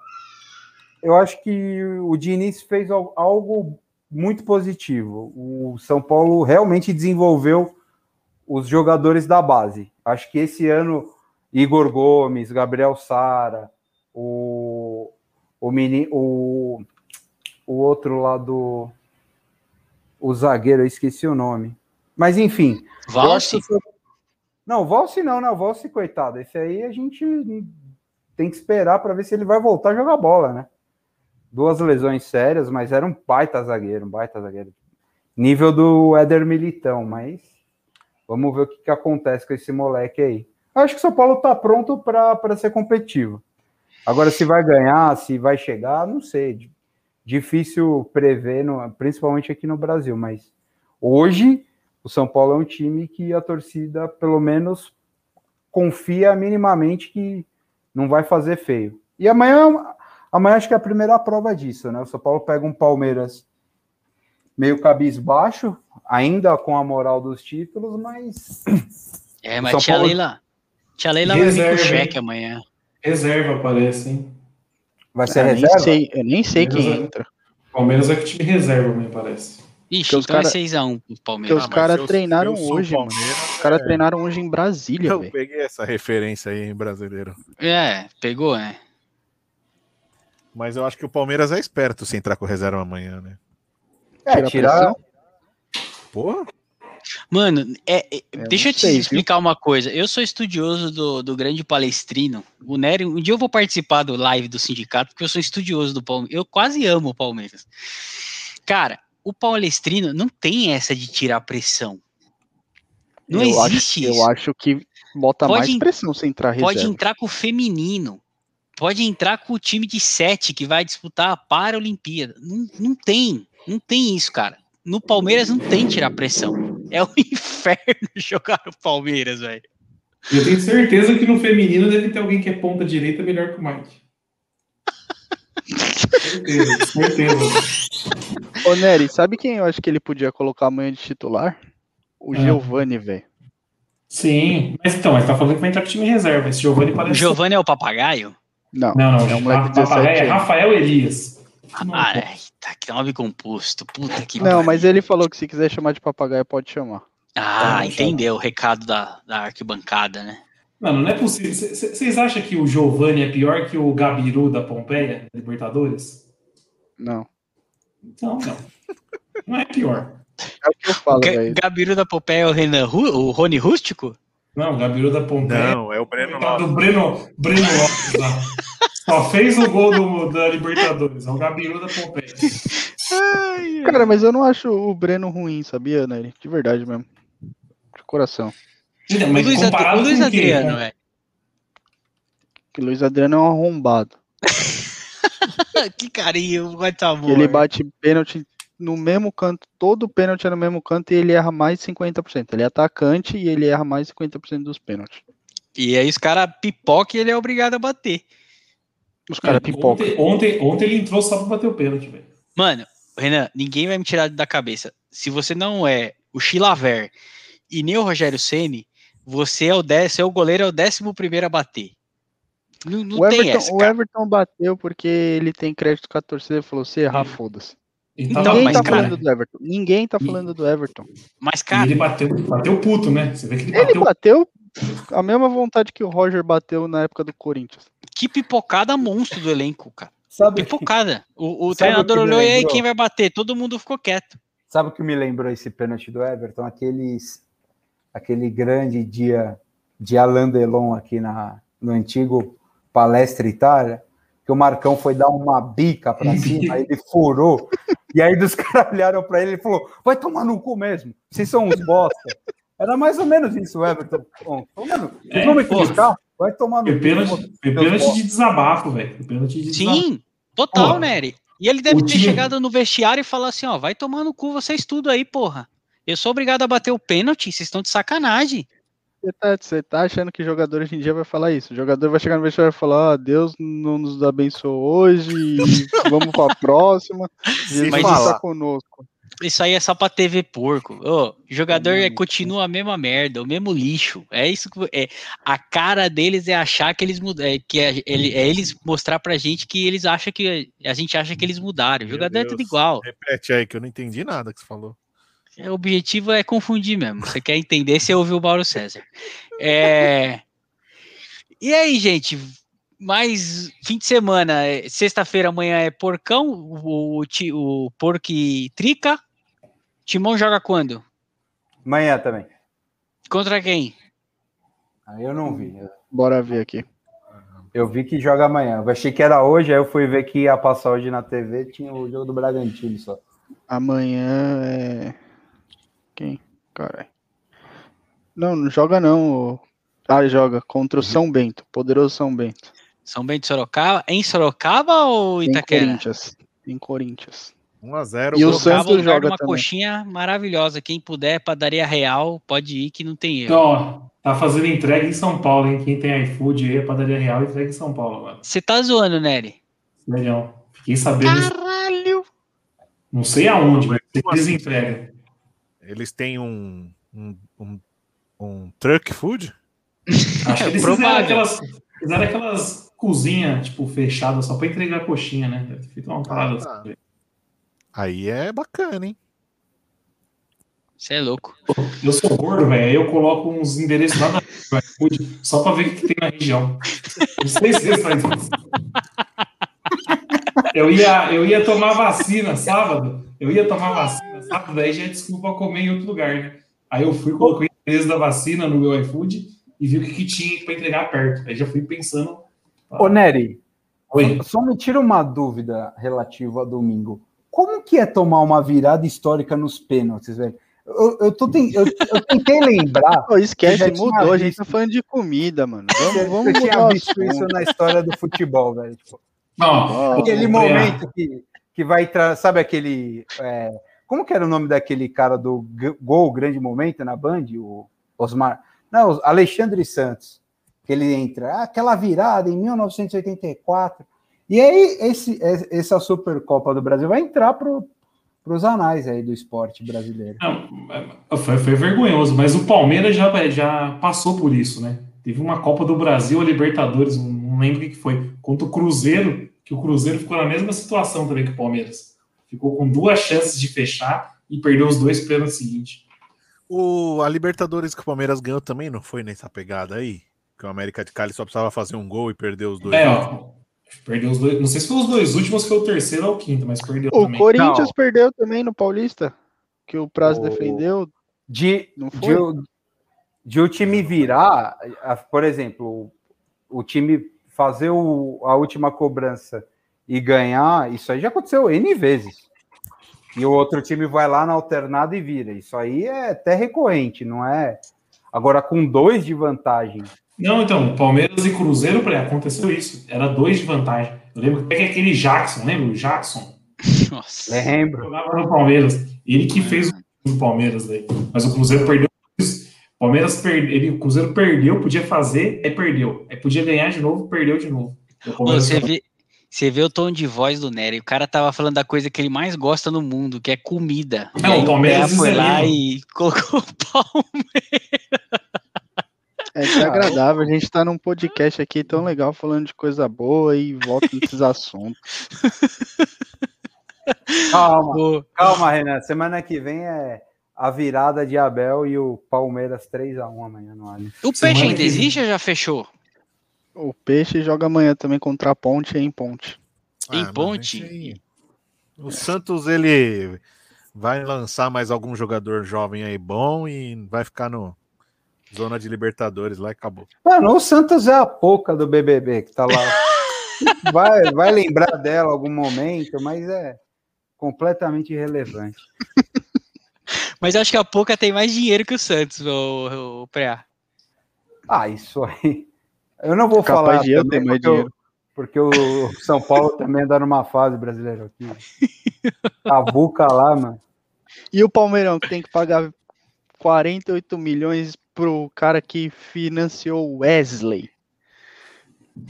Eu acho que o Diniz fez algo muito positivo. O São Paulo realmente desenvolveu os jogadores da base. Acho que esse ano, Igor Gomes, Gabriel Sara, o, o, mini, o, o outro lá do. O zagueiro, eu esqueci o nome. Mas enfim. Valse? Não, Valse não, não, Valse, coitado. Esse aí a gente tem que esperar para ver se ele vai voltar a jogar bola, né? Duas lesões sérias, mas era um baita zagueiro, um baita zagueiro. Nível do Éder Militão, mas vamos ver o que, que acontece com esse moleque aí. acho que o São Paulo tá pronto para ser competitivo. Agora, se vai ganhar, se vai chegar, não sei. Difícil prever, no, principalmente aqui no Brasil, mas hoje o São Paulo é um time que a torcida, pelo menos, confia minimamente que não vai fazer feio. E amanhã, amanhã acho que é a primeira prova disso, né? O São Paulo pega um Palmeiras meio cabisbaixo, ainda com a moral dos títulos, mas. É, mas tia Paulo... Leila. Tia Leila vai vir com cheque amanhã. Reserva, parece, hein? Vai ser eu reserva? Nem sei, eu nem sei quem é... entra. Palmeiras é que time reserva, me parece. Ixi, então cara, é 6x1 pro Palmeiras. Porque os caras ah, treinaram eu, hoje, mano. Os caras é... treinaram hoje em Brasília, Eu véio. peguei essa referência aí em brasileiro. É, pegou, é. Mas eu acho que o Palmeiras é esperto se entrar com reserva amanhã, né? É, tirar. Porra. Mano, é, é, deixa eu te sei, explicar viu? uma coisa. Eu sou estudioso do, do grande palestrino. O Nery, um dia eu vou participar do live do sindicato, porque eu sou estudioso do Palmeiras. Eu quase amo o Palmeiras. Cara, o palestrino não tem essa de tirar pressão. Não eu existe acho, isso. Eu acho que bota pode mais pressão se entrar reserva. Pode entrar com o feminino. Pode entrar com o time de sete que vai disputar a Paralimpíada. Não, não tem. Não tem isso, cara. No Palmeiras não tem tirar pressão. É o inferno jogar no Palmeiras, velho. Eu tenho certeza que no feminino deve ter alguém que é ponta direita melhor que o Mike. certeza, certeza. Ô, Nery, sabe quem eu acho que ele podia colocar amanhã de titular? O ah. Giovani, velho. Sim, mas então, ele tá falando que vai entrar com o time reserva. Esse Giovanni O parece. Giovanni é o papagaio? Não, Não, não, é um moleque de o papagaio 17 é. Rafael Elias. Ah, tá, que nome composto. Puta que Não, mas ele falou que se quiser chamar de papagaio, pode chamar. Ah, Tá, entendeu o recado da, da arquibancada, né? Mano, não é possível. Vocês acham que o Giovanni é pior que o Gabiru da Pompeia, da Libertadores? Não. Então, não. Não é pior. É o que eu falo, Ga- velho. Gabiru da Popé é o Renan Ru- o Rony Rústico? Não, o Gabiru da Pompeia. Não, é o Breno Coitado Lopes. do Breno, Breno Lopes lá. Só fez o gol do- da Libertadores. É o Gabiru da Pompeia. Cara, mas eu não acho o Breno ruim, sabia, Nery? De verdade mesmo. De coração. Então, O mas Luiz, Ad- comparado o Luiz Adriano, né? velho. Que Luiz Adriano é um arrombado. que carinho, tá amor. Ele bate pênalti no mesmo canto, todo pênalti é no mesmo canto e ele erra mais de 50%. Ele é atacante e ele erra mais de 50% dos pênaltis. E aí os caras pipoca e ele é obrigado a bater. Os caras pipoca. Ontem, ontem, ontem ele entrou só pra bater o pênalti, velho. Mano, Renan, ninguém vai me tirar da cabeça. Se você não é o Chilaver e nem o Rogério Ceni, você é o décimo, é o goleiro é o décimo primeiro a bater. Não, não O tem Everton, essa, o. Everton bateu porque ele tem crédito com a torcida e falou: se errar, foda-se. Então, tava Ninguém mas, tá cara- falando do Everton. Ninguém tá falando do Everton. Mas, E cara, ele bateu, bateu puto, né? Você vê que ele Ele bateu. bateu a mesma vontade que o Roger bateu na época do Corinthians. que pipocada monstro do elenco, cara. Sabe, Pipocada. O, o Sabe treinador olhou e aí quem vai bater? Todo mundo ficou quieto. sabe o que me lembrou esse pênalti do Everton? Aqueles, aquele grande dia de Alain Delon aqui na, no antigo Palestra Itália, que o Marcão foi dar uma bica pra cima, aí ele furou, e aí dos caras olharam pra ele e falou: vai tomar no cu mesmo, vocês são uns bosta. Era mais ou menos isso, o Everton. Bom, mano, vocês É, vão me criticar? Vai tomar no pênalti, cu. foi pênalti de desabafo, velho. Pênalti de desabafo. Sim, total, Pô, Nery. E ele deve o ter time- chegado no vestiário e falado assim, ó, vai tomar no cu vocês tudo aí, porra. Eu sou obrigado a bater o pênalti, vocês estão de sacanagem. Você tá, você tá achando que jogador hoje em dia vai falar isso? O jogador vai chegar no vestiário e falar: ah, Deus não nos abençoou hoje, vamos pra próxima. Jesus Mas está conosco. Isso aí é só pra TV porco. Ô, jogador é, continua a mesma merda, o mesmo lixo. É isso que é. A cara deles é achar que eles mudam, é, que é, ele, é eles mostrar pra gente que eles acham que a gente acha que eles mudaram. O jogador é tudo igual. Repete aí, que eu não entendi nada que você falou. É, O objetivo é confundir mesmo. Você quer entender, você ouve o Mauro César. É... E aí, gente? Mais fim de semana. é, Sexta-feira, amanhã é porcão. O, o, o porco trica. Timão joga quando? Amanhã também. Contra quem? Aí eu não vi. Bora ver aqui. Eu vi que joga amanhã. Eu achei que era hoje, aí eu fui ver que ia passar hoje na TV, tinha o jogo do Bragantino só. Amanhã é. Quem? Caralho. Não, não joga não. Ah, joga contra o São Bento, poderoso São Bento. São Bento de Sorocaba? Em Sorocaba ou Em Itaquera? Corinthians. Em Corinthians. 1x0. E o Santos de joga uma também. coxinha maravilhosa. Quem puder, padaria real, pode ir que não tem erro. Então, ó, tá fazendo entrega em São Paulo, hein? Quem tem iFood aí, a padaria real, entrega em São Paulo. Você tá zoando, Nery? Legal. Fiquei sabendo. Caralho! Não sei aonde, mas eles entregam. Eles têm um, um, um, um truck food? Acho que eles fizeram aquelas, fizeram aquelas cozinhas, tipo, fechadas só pra entregar a coxinha, né? Deve ter feito uma parada tá. assim. Aí é bacana, hein? Você é louco. Eu sou gordo, velho. Aí eu coloco uns endereços lá iFood só pra ver o que tem na região. Não sei se vocês fazem isso. Eu ia, eu ia tomar vacina sábado. Eu ia tomar vacina sábado, daí já é desculpa comer em outro lugar, né? Aí eu fui, coloquei o endereço da vacina no meu iFood e vi o que, que tinha pra entregar perto. Aí já fui pensando. Ô, Nery, Oi. só me tira uma dúvida relativa a domingo. Como que é tomar uma virada histórica nos pênaltis, velho? Eu, eu, tô ten- eu, eu tentei lembrar. Pô, esquece, Eu tinha mudou. A gente tá falando de comida, mano. Vamos, Eu, vamos tinha mudar o visto isso na história do futebol, velho. Tipo, Não, aquele momento que, que vai entrar, sabe aquele. é, como que era o nome daquele cara do Gol Grande Momento na Band? O Osmar. Não, o Alexandre Santos. Que ele entra, ah, aquela virada em 1984. E aí, esse, essa Supercopa do Brasil vai entrar pro, para os anais aí do esporte brasileiro. Não, foi, foi, vergonhoso, mas o Palmeiras já, já passou por isso, né? Teve uma Copa do Brasil, a Libertadores, não lembro o que foi, contra o Cruzeiro, que o Cruzeiro ficou na mesma situação também que o Palmeiras. Ficou com duas chances de fechar e perdeu os dois pênaltis seguinte. O, a Libertadores que o Palmeiras ganhou também não foi nessa pegada aí? Que o América de Cali só precisava fazer um gol e perdeu os dois. É, ó, perdeu os dois. Não sei se foi os dois últimos, foi o terceiro ou o quinto, mas perdeu o também. O Corinthians não. perdeu também no Paulista, que o Prazo o... defendeu. De, de, de, o time virar, por exemplo, o time fazer o, a última cobrança e ganhar, isso aí já aconteceu N vezes. E o outro time vai lá na alternada e vira. Isso aí é até recorrente, não é? Agora, com dois de vantagem. Não, então, Palmeiras e Cruzeiro, aconteceu isso. Era dois de vantagem. Eu lembro que aquele Jackson, lembra o Jackson? Nossa. Lembro. Jogava no Palmeiras. Ele que fez o Palmeiras daí. Mas o Cruzeiro perdeu. O Palmeiras perdeu. O Cruzeiro perdeu, podia fazer, aí perdeu. Aí podia ganhar de novo, perdeu de novo. Você vê, você vê o tom de voz do Nery. O cara tava falando da coisa que ele mais gosta no mundo, que é comida. Não, o Palmeiras foi lá e colocou o Palmeiras. É desagradável, a gente tá num podcast aqui tão legal falando de coisa boa e volta nesses assuntos. Calma, calma, Renan. Semana que vem é a virada de Abel e o Palmeiras 3x1 amanhã no Allianz. O Peixe ainda existe ou já fechou? O Peixe joga amanhã também contra a Ponte em Ponte. Ah, em Ponte? O Santos, ele vai lançar mais algum jogador jovem aí bom e vai ficar no zona de Libertadores lá e acabou. Mano, o Santos é a pouca do BBB que tá lá. vai, vai lembrar dela algum momento, mas é completamente irrelevante. Mas acho que a pouca tem mais dinheiro que o Santos, o, o Preá. Ah, isso aí. Eu não vou Capaz falar de eu ter mais dinheiro. porque o São Paulo também anda numa fase brasileira aqui. A buca lá, mano. E o Palmeirão que tem que pagar 48 milhões pro cara que financiou o Wesley.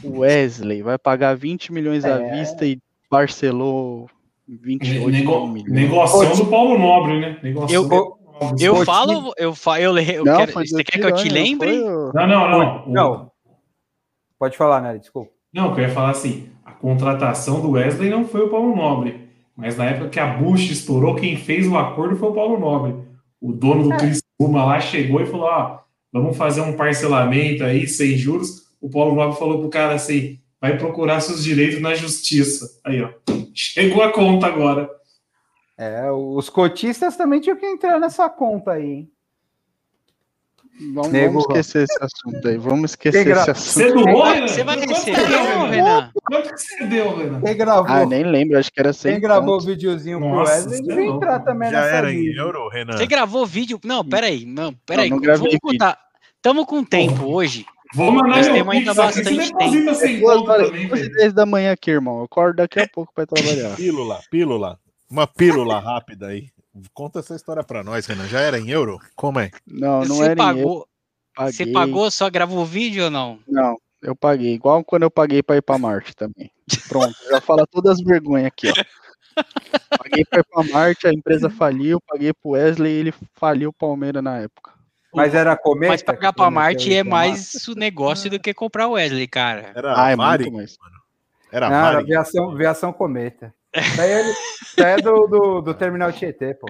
O Wesley vai pagar 20 milhões é. à vista e parcelou 28 Nego milhões. Negociação do Paulo Nobre, né? Negociação eu, eu, eu falo, eu falo, eu, eu não, quero, você quer que eu te lembre? Não, não, não. Não. Pode falar, né? Desculpa. Não, eu ia falar assim, a contratação do Wesley não foi o Paulo Nobre, mas na época que a Bush estourou, quem fez o acordo foi o Paulo Nobre. O dono do é. Criciúma lá chegou e falou, ó, vamos fazer um parcelamento aí, sem juros. O Paulo Nobre falou pro cara assim, vai procurar seus direitos na justiça. Aí, ó, chegou a conta agora. É, os cotistas também tinham que entrar nessa conta aí, hein? Vamos, vamos, esquecer esse assunto aí. Vamos esquecer esse assunto. Você doou, Renan? Você vai receber, Renan? Quanto que você deu, Renan? Quem gravou? Ah, nem lembro, acho que era 100 Quem gravou o videozinho pro Wesley devia entrar também Já nessa era em euro, Renan? Você gravou vídeo? Não, peraí. Não, peraí. Não, não gravei vamos contar. Tamo com tempo hoje. Vou mandar Nós temos ainda bastante tempo. Sem é 10 da manhã aqui, irmão. Eu acordo daqui a pouco para trabalhar. Pílula, pílula. Uma pílula rápida aí. Conta essa história para nós, Renan. Já era em euro? Como é? Não, não Você era pagou, em euro. Paguei. Você pagou, só gravou o vídeo ou não? Não, eu paguei. Igual quando eu paguei para ir para Marte também. Pronto, já fala todas as vergonhas aqui, ó. Paguei para ir para Marte, a empresa faliu, paguei pro Wesley e ele faliu o Palmeiras na época. Mas era comer. Mas pagar para Marte é mais o negócio do que comprar o Wesley, cara. Era ah, é Mari, muito mais. Mano. Era Não, Era aviação, aviação cometa. Isso aí é, é do, do, do, Terminal Tietê, pô.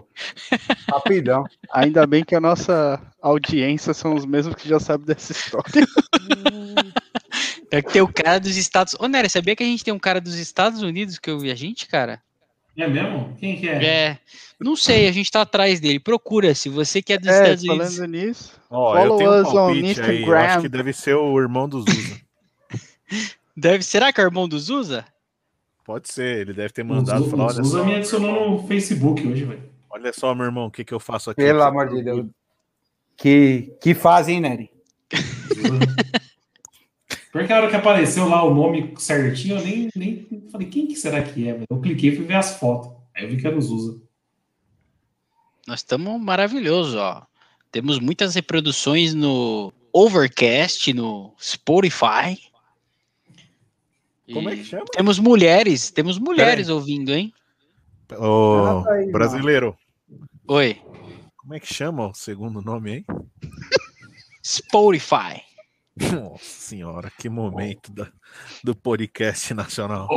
Rapidão. Ainda bem que a nossa audiência são os mesmos que já sabem dessa história. Tem que ter o cara dos Estados Ô, Nery, sabia que a gente tem um cara dos Estados Unidos que eu vi a gente, cara? É mesmo? Quem que é? É. Não sei, a gente tá atrás dele. Procura, se você que é dos é, Estados Unidos. Falando nisso, oh, follow eu us um on Instagram. Aí, eu acho que deve ser o irmão do Zusa. deve, será que é o irmão do Zusa? Pode ser, ele deve ter mandado falar. Olha só, me adicionou no Facebook hoje, velho. Olha só, meu irmão, o que, que eu faço aqui? Pelo amor de Deus. Que, que fazem, Nery? Porque a hora que apareceu lá o nome certinho, eu nem, nem falei, quem que será que é? Eu cliquei e fui ver as fotos. Aí eu vi que era o Zusa. Nós estamos maravilhosos, ó. Temos muitas reproduções no Overcast, no Spotify. Como é que chama? Temos mulheres, temos mulheres ouvindo, hein? Ô, aí, brasileiro. Oi. Como é que chama o segundo nome aí? Spotify. Nossa senhora, que momento da, do podcast nacional.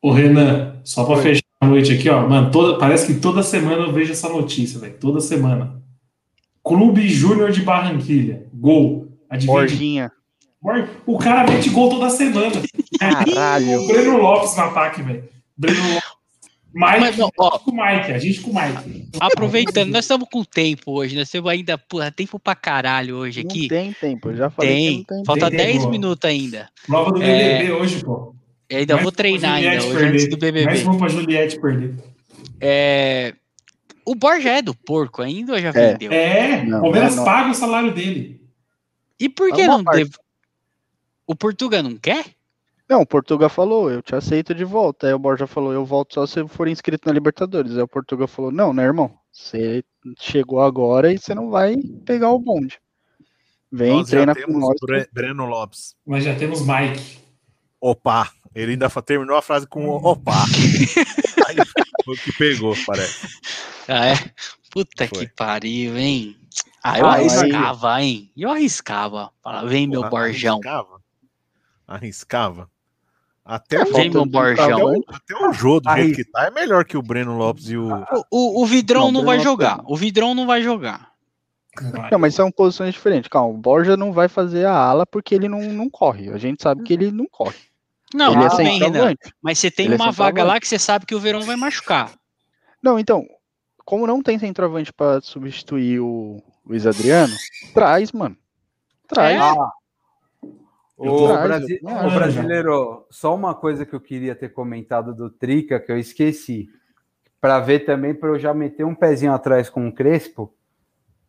Ô, Renan, só para fechar a noite aqui, ó, mano, toda, parece que toda semana eu vejo essa notícia, velho. Toda semana. Clube Júnior de Barranquilha. Gol. Adivinha? Borginha. O cara mete gol toda semana. Caralho. o Breno Lopes no ataque, velho. Breno Lopes. Mike, Mas, ó, ó, com o Mike, a gente com o Mike. Aproveitando, nós estamos com tempo hoje, nós temos ainda, porra, tempo pra caralho hoje aqui. Não tem tempo, eu já falei. Tem, tem falta tem 10 tempo, minutos ainda. Prova do BBB é... hoje, pô. Eu ainda Mais vou treinar ainda, hoje antes do BBB. Mais uma pra Juliette perder. É... O Borja é do porco ainda ou já é. vendeu? É, o Palmeiras paga o salário dele. E por que não deve... O Portuga não quer? Não, o Portuga falou, eu te aceito de volta. Aí o Borja falou, eu volto só se for inscrito na Libertadores. Aí o Portuga falou, não, né, irmão? Você chegou agora e você não vai pegar o bonde. Vem, nós treina com nós. Bre Breno Lopes. Mas já temos Mike. Opa! Ele ainda terminou a frase com opa. Aí foi o que pegou, parece. Ah, é? Puta foi. que pariu, hein? Ah, eu ah, arriscava, aí. hein? Eu arriscava. Vem, meu Borjão. Arriscava? Arriscava? Até o, Vem, meu Borjão. Até o, até o jogo do jeito que tá é melhor que o Breno Lopes e o. O, o, o Vidrão não, não vai jogar. O Vidrão não vai jogar. Não, mas são posições diferentes. Calma, o Borja não vai fazer a ala porque ele não, não corre. A gente sabe que ele não corre. Não, ele é bem, Renan. Mas você tem ele é uma é vaga lá que você sabe que o Verão vai machucar. Não, então, como não tem centroavante para substituir o, Luiz Adriano, traz, mano. Traz. É. Ah. O, Brasi o brasileiro, só uma coisa que eu queria ter comentado do Trica que eu esqueci, para ver também para eu já meter um pezinho atrás com o Crespo,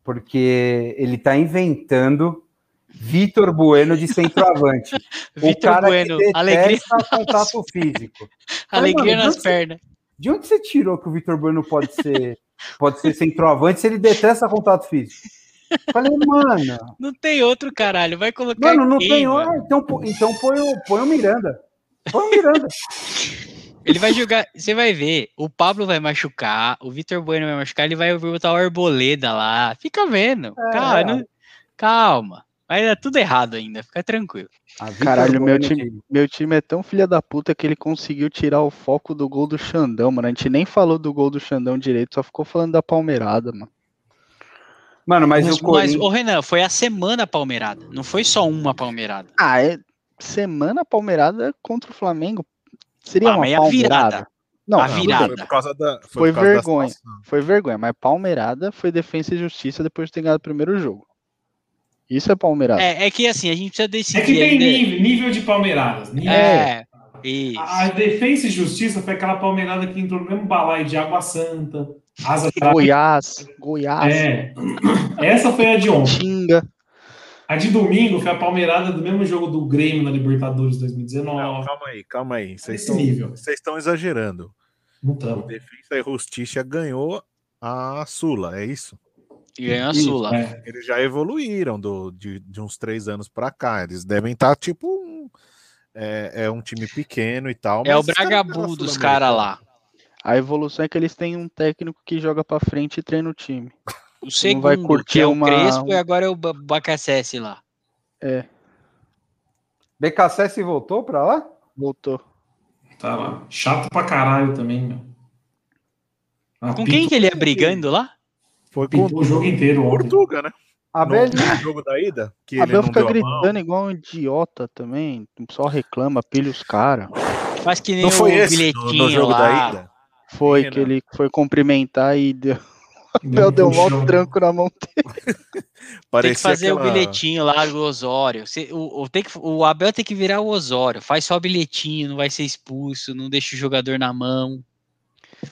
porque ele está inventando Vitor Bueno de centroavante. cara bueno, que alegria contato físico. Alegria Mas, nas pernas. De onde você tirou que o Vitor Bueno pode ser pode ser centroavante se ele detesta contato físico. Falei, mano. Não tem outro caralho, vai colocar. Mano, não quem, tem outro. Então, então põe, o, põe o Miranda. Põe o Miranda. Ele vai jogar, você vai ver, o Pablo vai machucar, o Vitor Bueno vai machucar, ele vai botar o Arboleda lá. Fica vendo. É. Calma, não, calma. Vai dar tudo errado ainda, fica tranquilo. Caralho, meu time, meu time é tão filha da puta que ele conseguiu tirar o foco do gol do Xandão, mano. A gente nem falou do gol do Xandão direito, só ficou falando da palmeirada, mano. Mano, mas, mas o Corinthians... Mas, ô Renan, foi a semana palmeirada, não foi só uma palmeirada. Ah, é semana palmeirada contra o Flamengo. Seria ah, uma palmeirada. Virada. Não, a virada. Foi por causa da. Foi, foi vergonha. Foi vergonha, mas palmeirada foi defesa e justiça depois de ter ganhado o primeiro jogo. Isso é palmeirada. É, é que assim, a gente precisa decidir. É que tem ainda... nível, nível de palmeiradas. Nível. É. Isso. A defesa e justiça foi aquela palmeirada que entrou no mesmo balaio de Água Santa, Asa Goiás, Goiás. É. Essa foi a de ontem. Xinga. A de domingo foi a palmeirada do mesmo jogo do Grêmio na Libertadores 2019. Não, calma aí, calma aí. Vocês estão exagerando. Não O Defesa e Justiça ganhou a Sula, é isso? E ganhou a Sula. É. Eles já evoluíram do, de, de uns três anos para cá. Eles devem estar tá, tipo um, é, é, um time pequeno e tal. É o Bragabu dos caras lá. A evolução é que eles têm um técnico que joga para frente e treina o time. O segundo, vai curtir que é uma... o Crespo e agora é o BKSS lá. É. BKSS voltou para lá? Voltou. Tá lá. Chato pra caralho também, meu. Ah, Com quem que ele ia brigando lá? Foi com o jogo inteiro. Portuga, né? Abel no jogo da ida. Que Abel fica gritando igual um idiota também. Só reclama, pilha os caras. Faz que nem não foi esse bilhetinho no, no jogo lá. da ida. Foi, que ele foi cumprimentar e deu. Abel deu um volta tranco na mão dele. tem que fazer aquela... o bilhetinho lá do Osório. o, o, tem que, o Abel tem que virar o Osório. Faz só o bilhetinho, não vai ser expulso, não deixa o jogador na mão.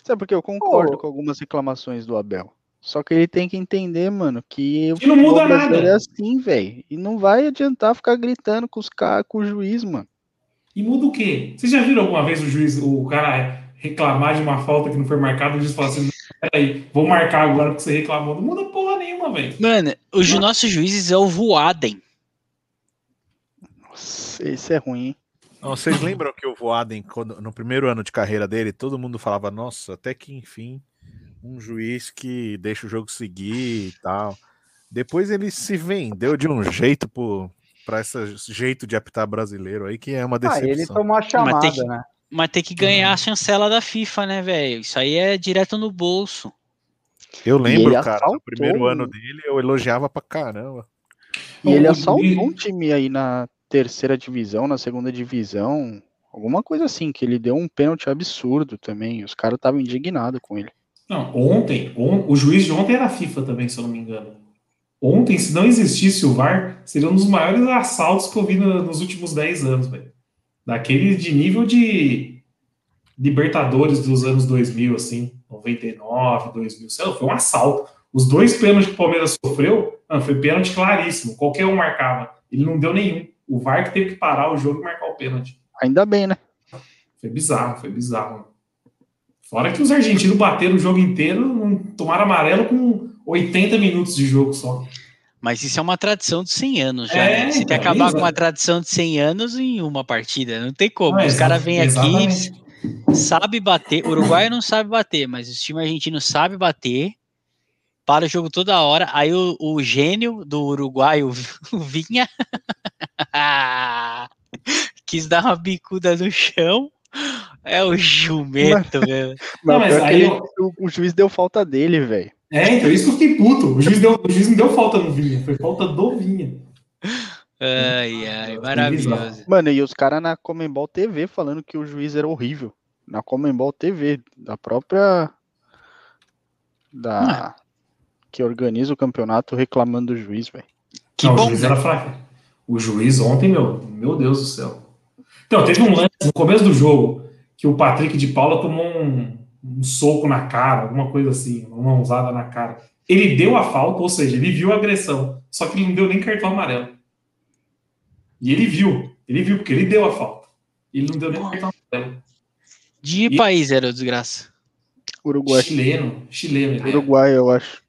Sabe porque eu concordo oh. com algumas reclamações do Abel. Só que ele tem que entender, mano, que o não muda nada. é assim, velho. E não vai adiantar ficar gritando com os caras, com o juiz, mano. E muda o quê? Vocês já viram alguma vez o juiz, o cara reclamar de uma falta que não foi marcada, o juiz fala assim, peraí, vou marcar agora porque você reclamou. Não muda porra nenhuma, velho. Mano, os nossos juízes é o Voaden. Nossa, esse é ruim, hein? Não, vocês lembram que o Voaden, no primeiro ano de carreira dele, todo mundo falava, nossa, até que enfim, um juiz que deixa o jogo seguir e tal. Depois ele se vendeu de um jeito para esse jeito de apitar brasileiro aí, que é uma decepção. Ah, ele tomou a chamada, que, né? Mas tem que ganhar a chancela da FIFA, né, velho? Isso aí é direto no bolso. Eu lembro, cara, assaltou. no primeiro ano dele eu elogiava pra caramba. E ele assaltou um time aí na terceira divisão, na segunda divisão, alguma coisa assim, que ele deu um pênalti absurdo também. Os caras estavam indignados com ele. Não, ontem, on, o juiz de ontem era a FIFA também, se eu não me engano. Ontem, se não existisse o VAR, seria um dos maiores assaltos que eu vi no, nos últimos 10 anos, velho. Daquele de nível de Libertadores dos anos 2000, assim, 99, 2000, sei lá, foi um assalto. Os dois pênaltis que o Palmeiras sofreu, não, foi pênalti claríssimo, qualquer um marcava. Ele não deu nenhum. O VAR que teve que parar o jogo e marcar o pênalti. Ainda bem, né? Foi bizarro, foi bizarro. Fora que os argentinos bateram o jogo inteiro, tomaram amarelo com 80 minutos de jogo só. Mas isso é uma tradição de 100 anos já. É, né? Você quer acabar com uma tradição de 100 anos em uma partida. Não tem como. Ah, os caras vêm aqui, sabe bater. O Uruguai não sabe bater, mas o time argentino sabe bater. Para o jogo toda hora. Aí o, o gênio do Uruguai, o, o Vinha, quis dar uma bicuda no chão. É o jumento, velho. Não, mas aí eu... o, o, juiz deu falta dele, velho. É, então isso que eu fiquei puto. O juiz, deu, o juiz não deu falta no Vinha, foi falta do Vinha. Ai, ai, maravilhoso. Mano, e os caras na Comembol TV falando que o juiz era horrível. Na Comembol TV, da própria. Da. Ah. Que organiza o campeonato reclamando do juiz, velho. Que não, bom, o juiz né? era fraco. O juiz ontem, meu, meu Deus do céu. Então, teve um lance no começo do jogo que o Patrick de Paula tomou um, um soco na cara, alguma coisa assim, uma usada na cara. Ele deu a falta, ou seja, ele viu a agressão, só que ele não deu nem cartão amarelo. E ele viu, ele viu, porque ele deu a falta. Ele não deu nem cartão amarelo. De e... país era o desgraça? Uruguai. Chileno, chileno. Uruguai, eu acho.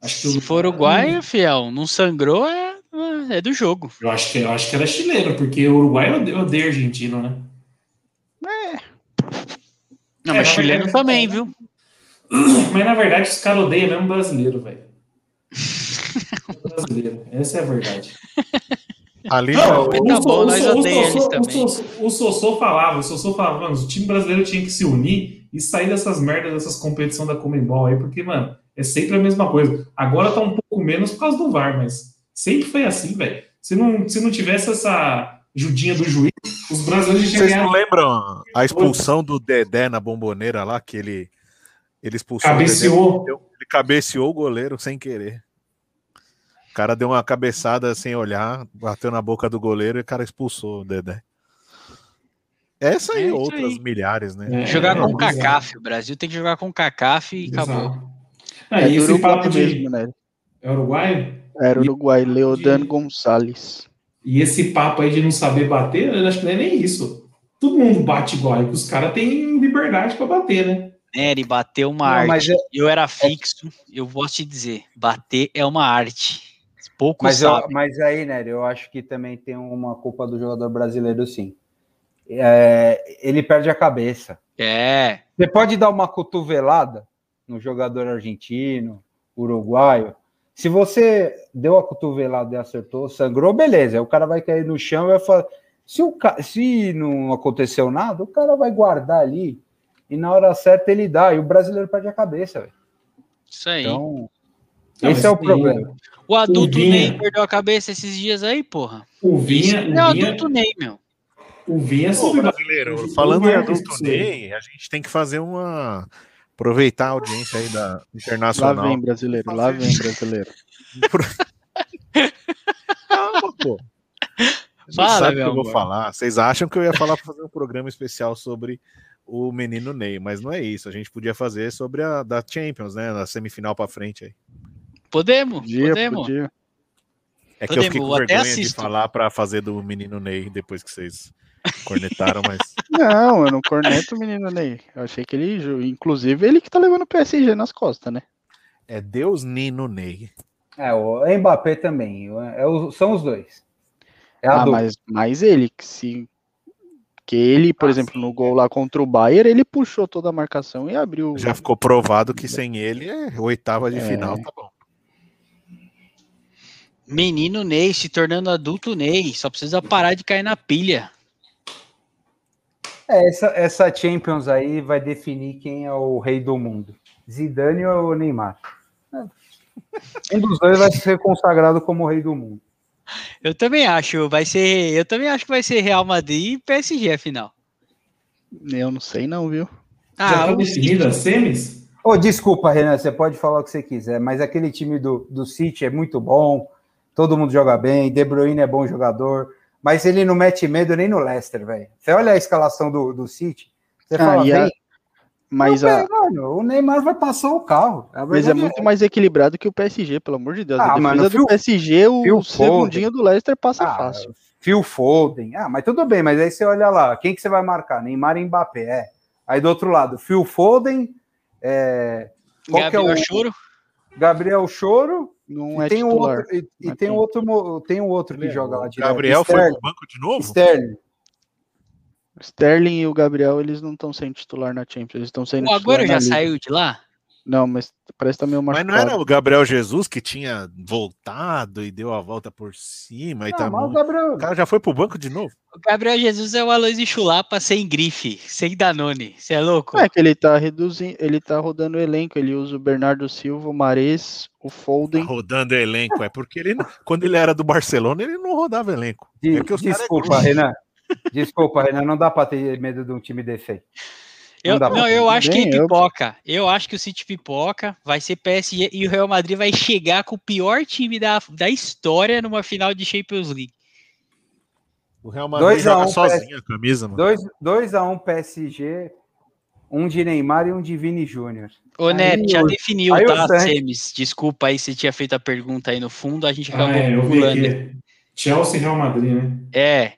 acho que Se for Uruguai, fiel, não sangrou, é, é do jogo. Eu acho que, eu acho que era chileno, porque o Uruguai odeia, odeia argentino, né? É. Não, é, mas chileno verdade, também, viu? Mas na verdade os caras odeiam mesmo brasileiro, velho. brasileiro. Essa é a verdade. Ali não, o, Sossô falava, o Sossô falava, mano, o time brasileiro tinha que se unir e sair dessas merdas, dessas competições da Comembol aí, porque, mano, é sempre a mesma coisa. Agora tá um pouco menos por causa do VAR, mas sempre foi assim, velho. Se não, se não tivesse essa judinha do juiz, os brasileiros Vocês não lembram a expulsão do Dedé na bomboneira lá, que ele, ele expulsou Cabeceou. Dedé, ele cabeceou o goleiro sem querer. O cara deu uma cabeçada sem olhar, bateu na boca do goleiro e o cara expulsou o Dedé. Essa e é outras aí. milhares, né? É, jogar é, com o CACAF. O Brasil tem que jogar com o CACAF e Exato. acabou. É, é esse papo de... mesmo, né? É Uruguai? Era Uruguai, Leodan Gonçalves. E esse papo aí de não saber bater, eu acho que não é nem isso. Todo mundo bate igual, e os caras têm liberdade para bater, né? É, ele bateu uma não, arte. É... Eu era fixo, eu vou te dizer, bater é uma arte. Pouco mas, eu, mas aí, né, eu acho que também tem uma culpa do jogador brasileiro, sim. É, ele perde a cabeça. É. Você pode dar uma cotovelada no jogador argentino, uruguaio, se você deu a cotovelada e acertou, sangrou, beleza. Aí o cara vai cair no chão e vai falar. Se, o, se não aconteceu nada, o cara vai guardar ali e na hora certa ele dá. E o brasileiro perde a cabeça, velho. Isso aí. Então, não, esse é o problema. O adulto o Ney perdeu a cabeça esses dias aí, porra. O Vinha. é o adulto Ney, meu. O Vinha é sobre brasileiro. Falando em adulto Ney, a gente tem que fazer uma Aproveitar a audiência aí da Internacional. Lá vem brasileiro, lá vem brasileiro. Calma, pô. Fala, sabe o que eu vou falar. Vocês acham que eu ia falar para fazer um programa especial sobre o menino Ney, mas não é isso. A gente podia fazer sobre a da Champions, né? Na semifinal para frente aí. Podemos, podia, podemos. Podia. É que podemos, eu fiquei com vergonha de falar para fazer do menino Ney depois que vocês Cornetaram, mas. Não, eu não corneto o menino Ney. Eu achei que ele. Inclusive, ele que tá levando o PSG nas costas, né? É Deus Nino Ney. É, o Mbappé também. É, é, são os dois. É ah, mas, mas ele, que se Porque ele, por ah, exemplo, no gol lá contra o Bayern, ele puxou toda a marcação e abriu. Já ficou provado que sem ele, é oitava de é. final, tá bom. Menino Ney se tornando adulto Ney, só precisa parar de cair na pilha. É, essa, essa Champions aí vai definir quem é o rei do mundo. Zidane ou Neymar? Um dos dois vai ser consagrado como rei do mundo. Eu também acho, vai ser, eu também acho que vai ser Real Madrid e PSG a final. Eu não sei não, viu? Ah, Já tá definida semis? Oh, desculpa, Renan, você pode falar o que você quiser, mas aquele time do, do City é muito bom, todo mundo joga bem, De Bruyne é bom jogador, mas ele não mete medo nem no Leicester, velho. Você olha a escalação do, do City, você ah, fala, a... mas não, a... mano, o Neymar vai passar o carro. Mas é muito é. mais equilibrado que o PSG, pelo amor de Deus. Ah, a mano, do Phil... PSG, o Phil segundinho Foden. do Leicester passa ah, fácil. Phil Foden. Ah, mas tudo bem, mas aí você olha lá, quem que você vai marcar? Neymar e Mbappé, é. Aí do outro lado, Phil Foden, é... Qual Gabriel é o... Choro. Gabriel Choro, não e é tem titular. Outro, e, e tem, outro, tem um outro que joga lá direto. Gabriel Sterling. foi pro banco de novo? Sterling. Sterling e o Gabriel, eles não estão sendo titular na Champions, eles estão sendo O Agüero já saiu de lá? Não, mas parece também uma. Mas não era o Gabriel Jesus que tinha voltado e deu a volta por cima e tá o, Gabriel... o cara já foi pro banco de novo? O Gabriel Jesus é o Aloysio Chulapa sem grife, sem Danone. Você é louco? É que ele tá reduzindo, ele tá rodando o elenco, ele usa o Bernardo Silva, o Mares, o Foden. Tá rodando o elenco, é porque ele quando ele era do Barcelona, ele não rodava elenco. De, é desculpa, Renan. Desculpa, Renan, não dá para ter medo de um time desse aí. Eu, não, não eu acho Bem, que pipoca. Eu... eu... acho que o City pipoca, vai ser PSG e o Real Madrid vai chegar com o pior time da, da história numa final de Champions League. O Real Madrid dois joga um sozinho PS... a camisa, mano. 2x1 um PSG, um de Neymar e um de Vini Júnior. Ô, Neto, já definiu, tá, Semis? Desculpa aí se tinha feito a pergunta aí no fundo, a gente acabou ah, é, eu vi aqui. Chelsea e Real Madrid, né? É,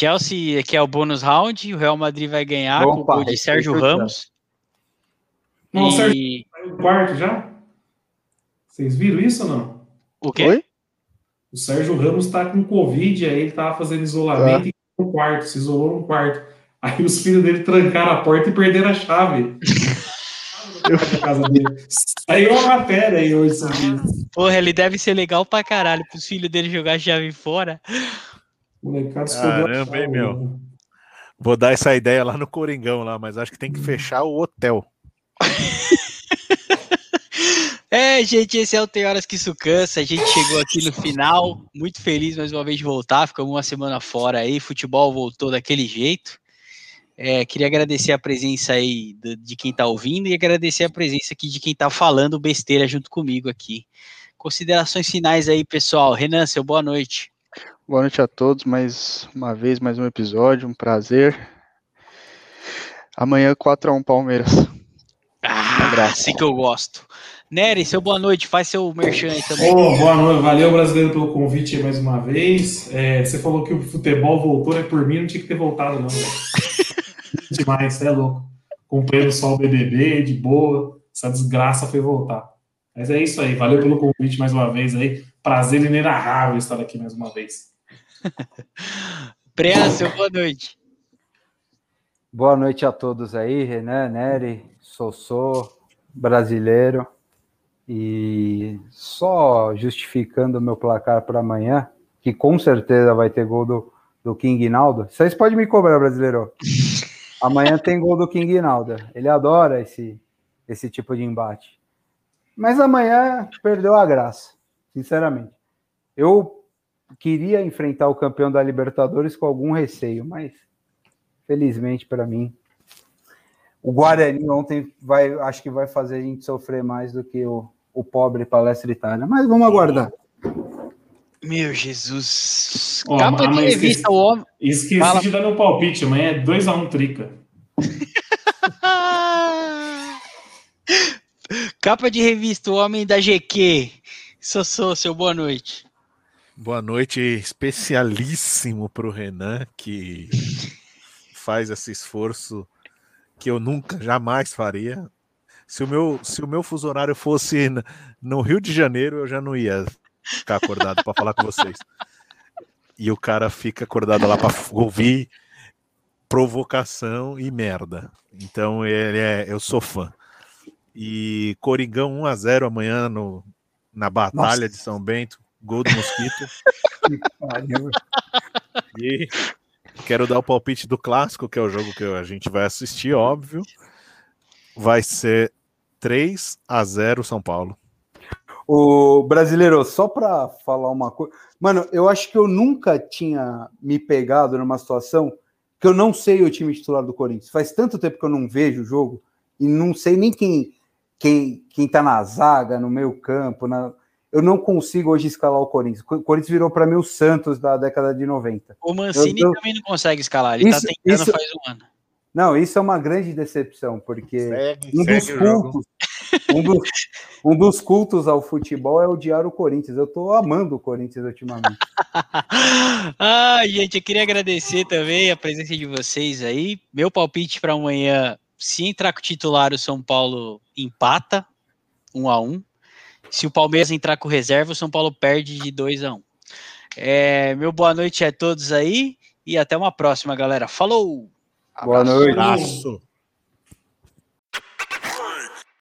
Chelsea, que é o bônus round, o Real Madrid vai ganhar Opa, com o gol de Sérgio Ramos. Não, e... o Sérgio saiu do quarto já? Vocês viram isso ou não? O quê? Oi? O Sérgio Ramos tá com Covid, aí ele tava fazendo isolamento é. no quarto, se isolou no quarto. Aí os filhos dele trancaram a porta e perderam a chave. Saiu a matéria aí hoje sobre Porra, ele deve ser legal pra caralho pros filhos dele jogar a chave fora. Molecada Caramba, hein, meu. Né? Vou dar essa ideia lá no Coringão, lá, mas acho que tem que fechar o hotel. É, gente, esse é o Tem Horas que Isso Cansa. A gente chegou aqui no final. Muito feliz mais uma vez de voltar. Ficamos uma semana fora aí. Futebol voltou daquele jeito. É, queria agradecer a presença aí de, de quem está ouvindo e agradecer a presença aqui de quem está falando besteira junto comigo aqui. Considerações finais aí, pessoal. Renan, seu boa noite. Boa noite a todos, mais uma vez, mais um episódio, um prazer. Amanhã 4x1 Palmeiras. Ah, assim que eu gosto. Nery, seu boa noite, faz seu merchan aí também. Oh, boa noite, valeu brasileiro pelo convite mais uma vez. É, você falou que o futebol voltou, né? Por mim não tinha que ter voltado, não. Demais, você é louco. Comprei só o BBB, de boa. Essa desgraça foi voltar. Mas é isso aí, valeu pelo convite mais uma vez aí. Prazer inenarrável estar aqui mais uma vez. Preácio, boa noite. Boa noite a todos aí, Renan, Nery, Sossô, brasileiro. E só justificando o meu placar para amanhã, que com certeza vai ter gol do, do King Naldo. Vocês podem me cobrar, brasileiro. Amanhã tem gol do King Naldo. Ele adora esse, esse tipo de embate. Mas amanhã perdeu a graça, sinceramente. Eu queria enfrentar o campeão da Libertadores com algum receio, mas felizmente para mim, o Guarani ontem vai, acho que vai fazer a gente sofrer mais do que o, o pobre Palestra Itália, mas vamos aguardar. Meu Jesus. Oh, Capa de revista, esqueci, o homem. Esqueci Fala. de dar meu palpite. Amanhã é 2x1 um, Trica. Capa de revista, o homem da GQ. Sou, sou, seu boa noite. Boa noite, especialíssimo para o Renan, que faz esse esforço que eu nunca, jamais faria. Se o meu, se o meu fuso horário fosse no Rio de Janeiro, eu já não ia ficar acordado para falar com vocês. E o cara fica acordado lá para ouvir provocação e merda. Então ele é, eu sou fã. E Coringão 1 a 0 amanhã no, na Batalha Nossa. de São Bento, gol do Mosquito. e quero dar o palpite do clássico, que é o jogo que a gente vai assistir, óbvio. Vai ser 3 a 0 São Paulo. O brasileiro, só para falar uma coisa. Mano, eu acho que eu nunca tinha me pegado numa situação que eu não sei o time titular do Corinthians. Faz tanto tempo que eu não vejo o jogo e não sei nem quem quem quem tá na zaga, no meio campo, na eu não consigo hoje escalar o Corinthians. O Corinthians virou para mim o Santos da década de 90. O Mancini eu, também não consegue escalar, ele tá isso, tá tentando isso, faz um ano. Não, isso é uma grande decepção, porque segue, um, dos cultos, um, dos, um, dos cultos, ao futebol é odiar o Corinthians. Eu tô amando o Corinthians ultimamente. ah, gente, eu queria agradecer também a presença de vocês aí. Meu palpite para amanhã, se entrar com o titular, o São Paulo empata, um a um. Se o Palmeiras entrar com reserva, o São Paulo perde de 2 a 1 um. É, meu boa noite a todos aí e até uma próxima, galera. Falou! Boa noite. Abraço.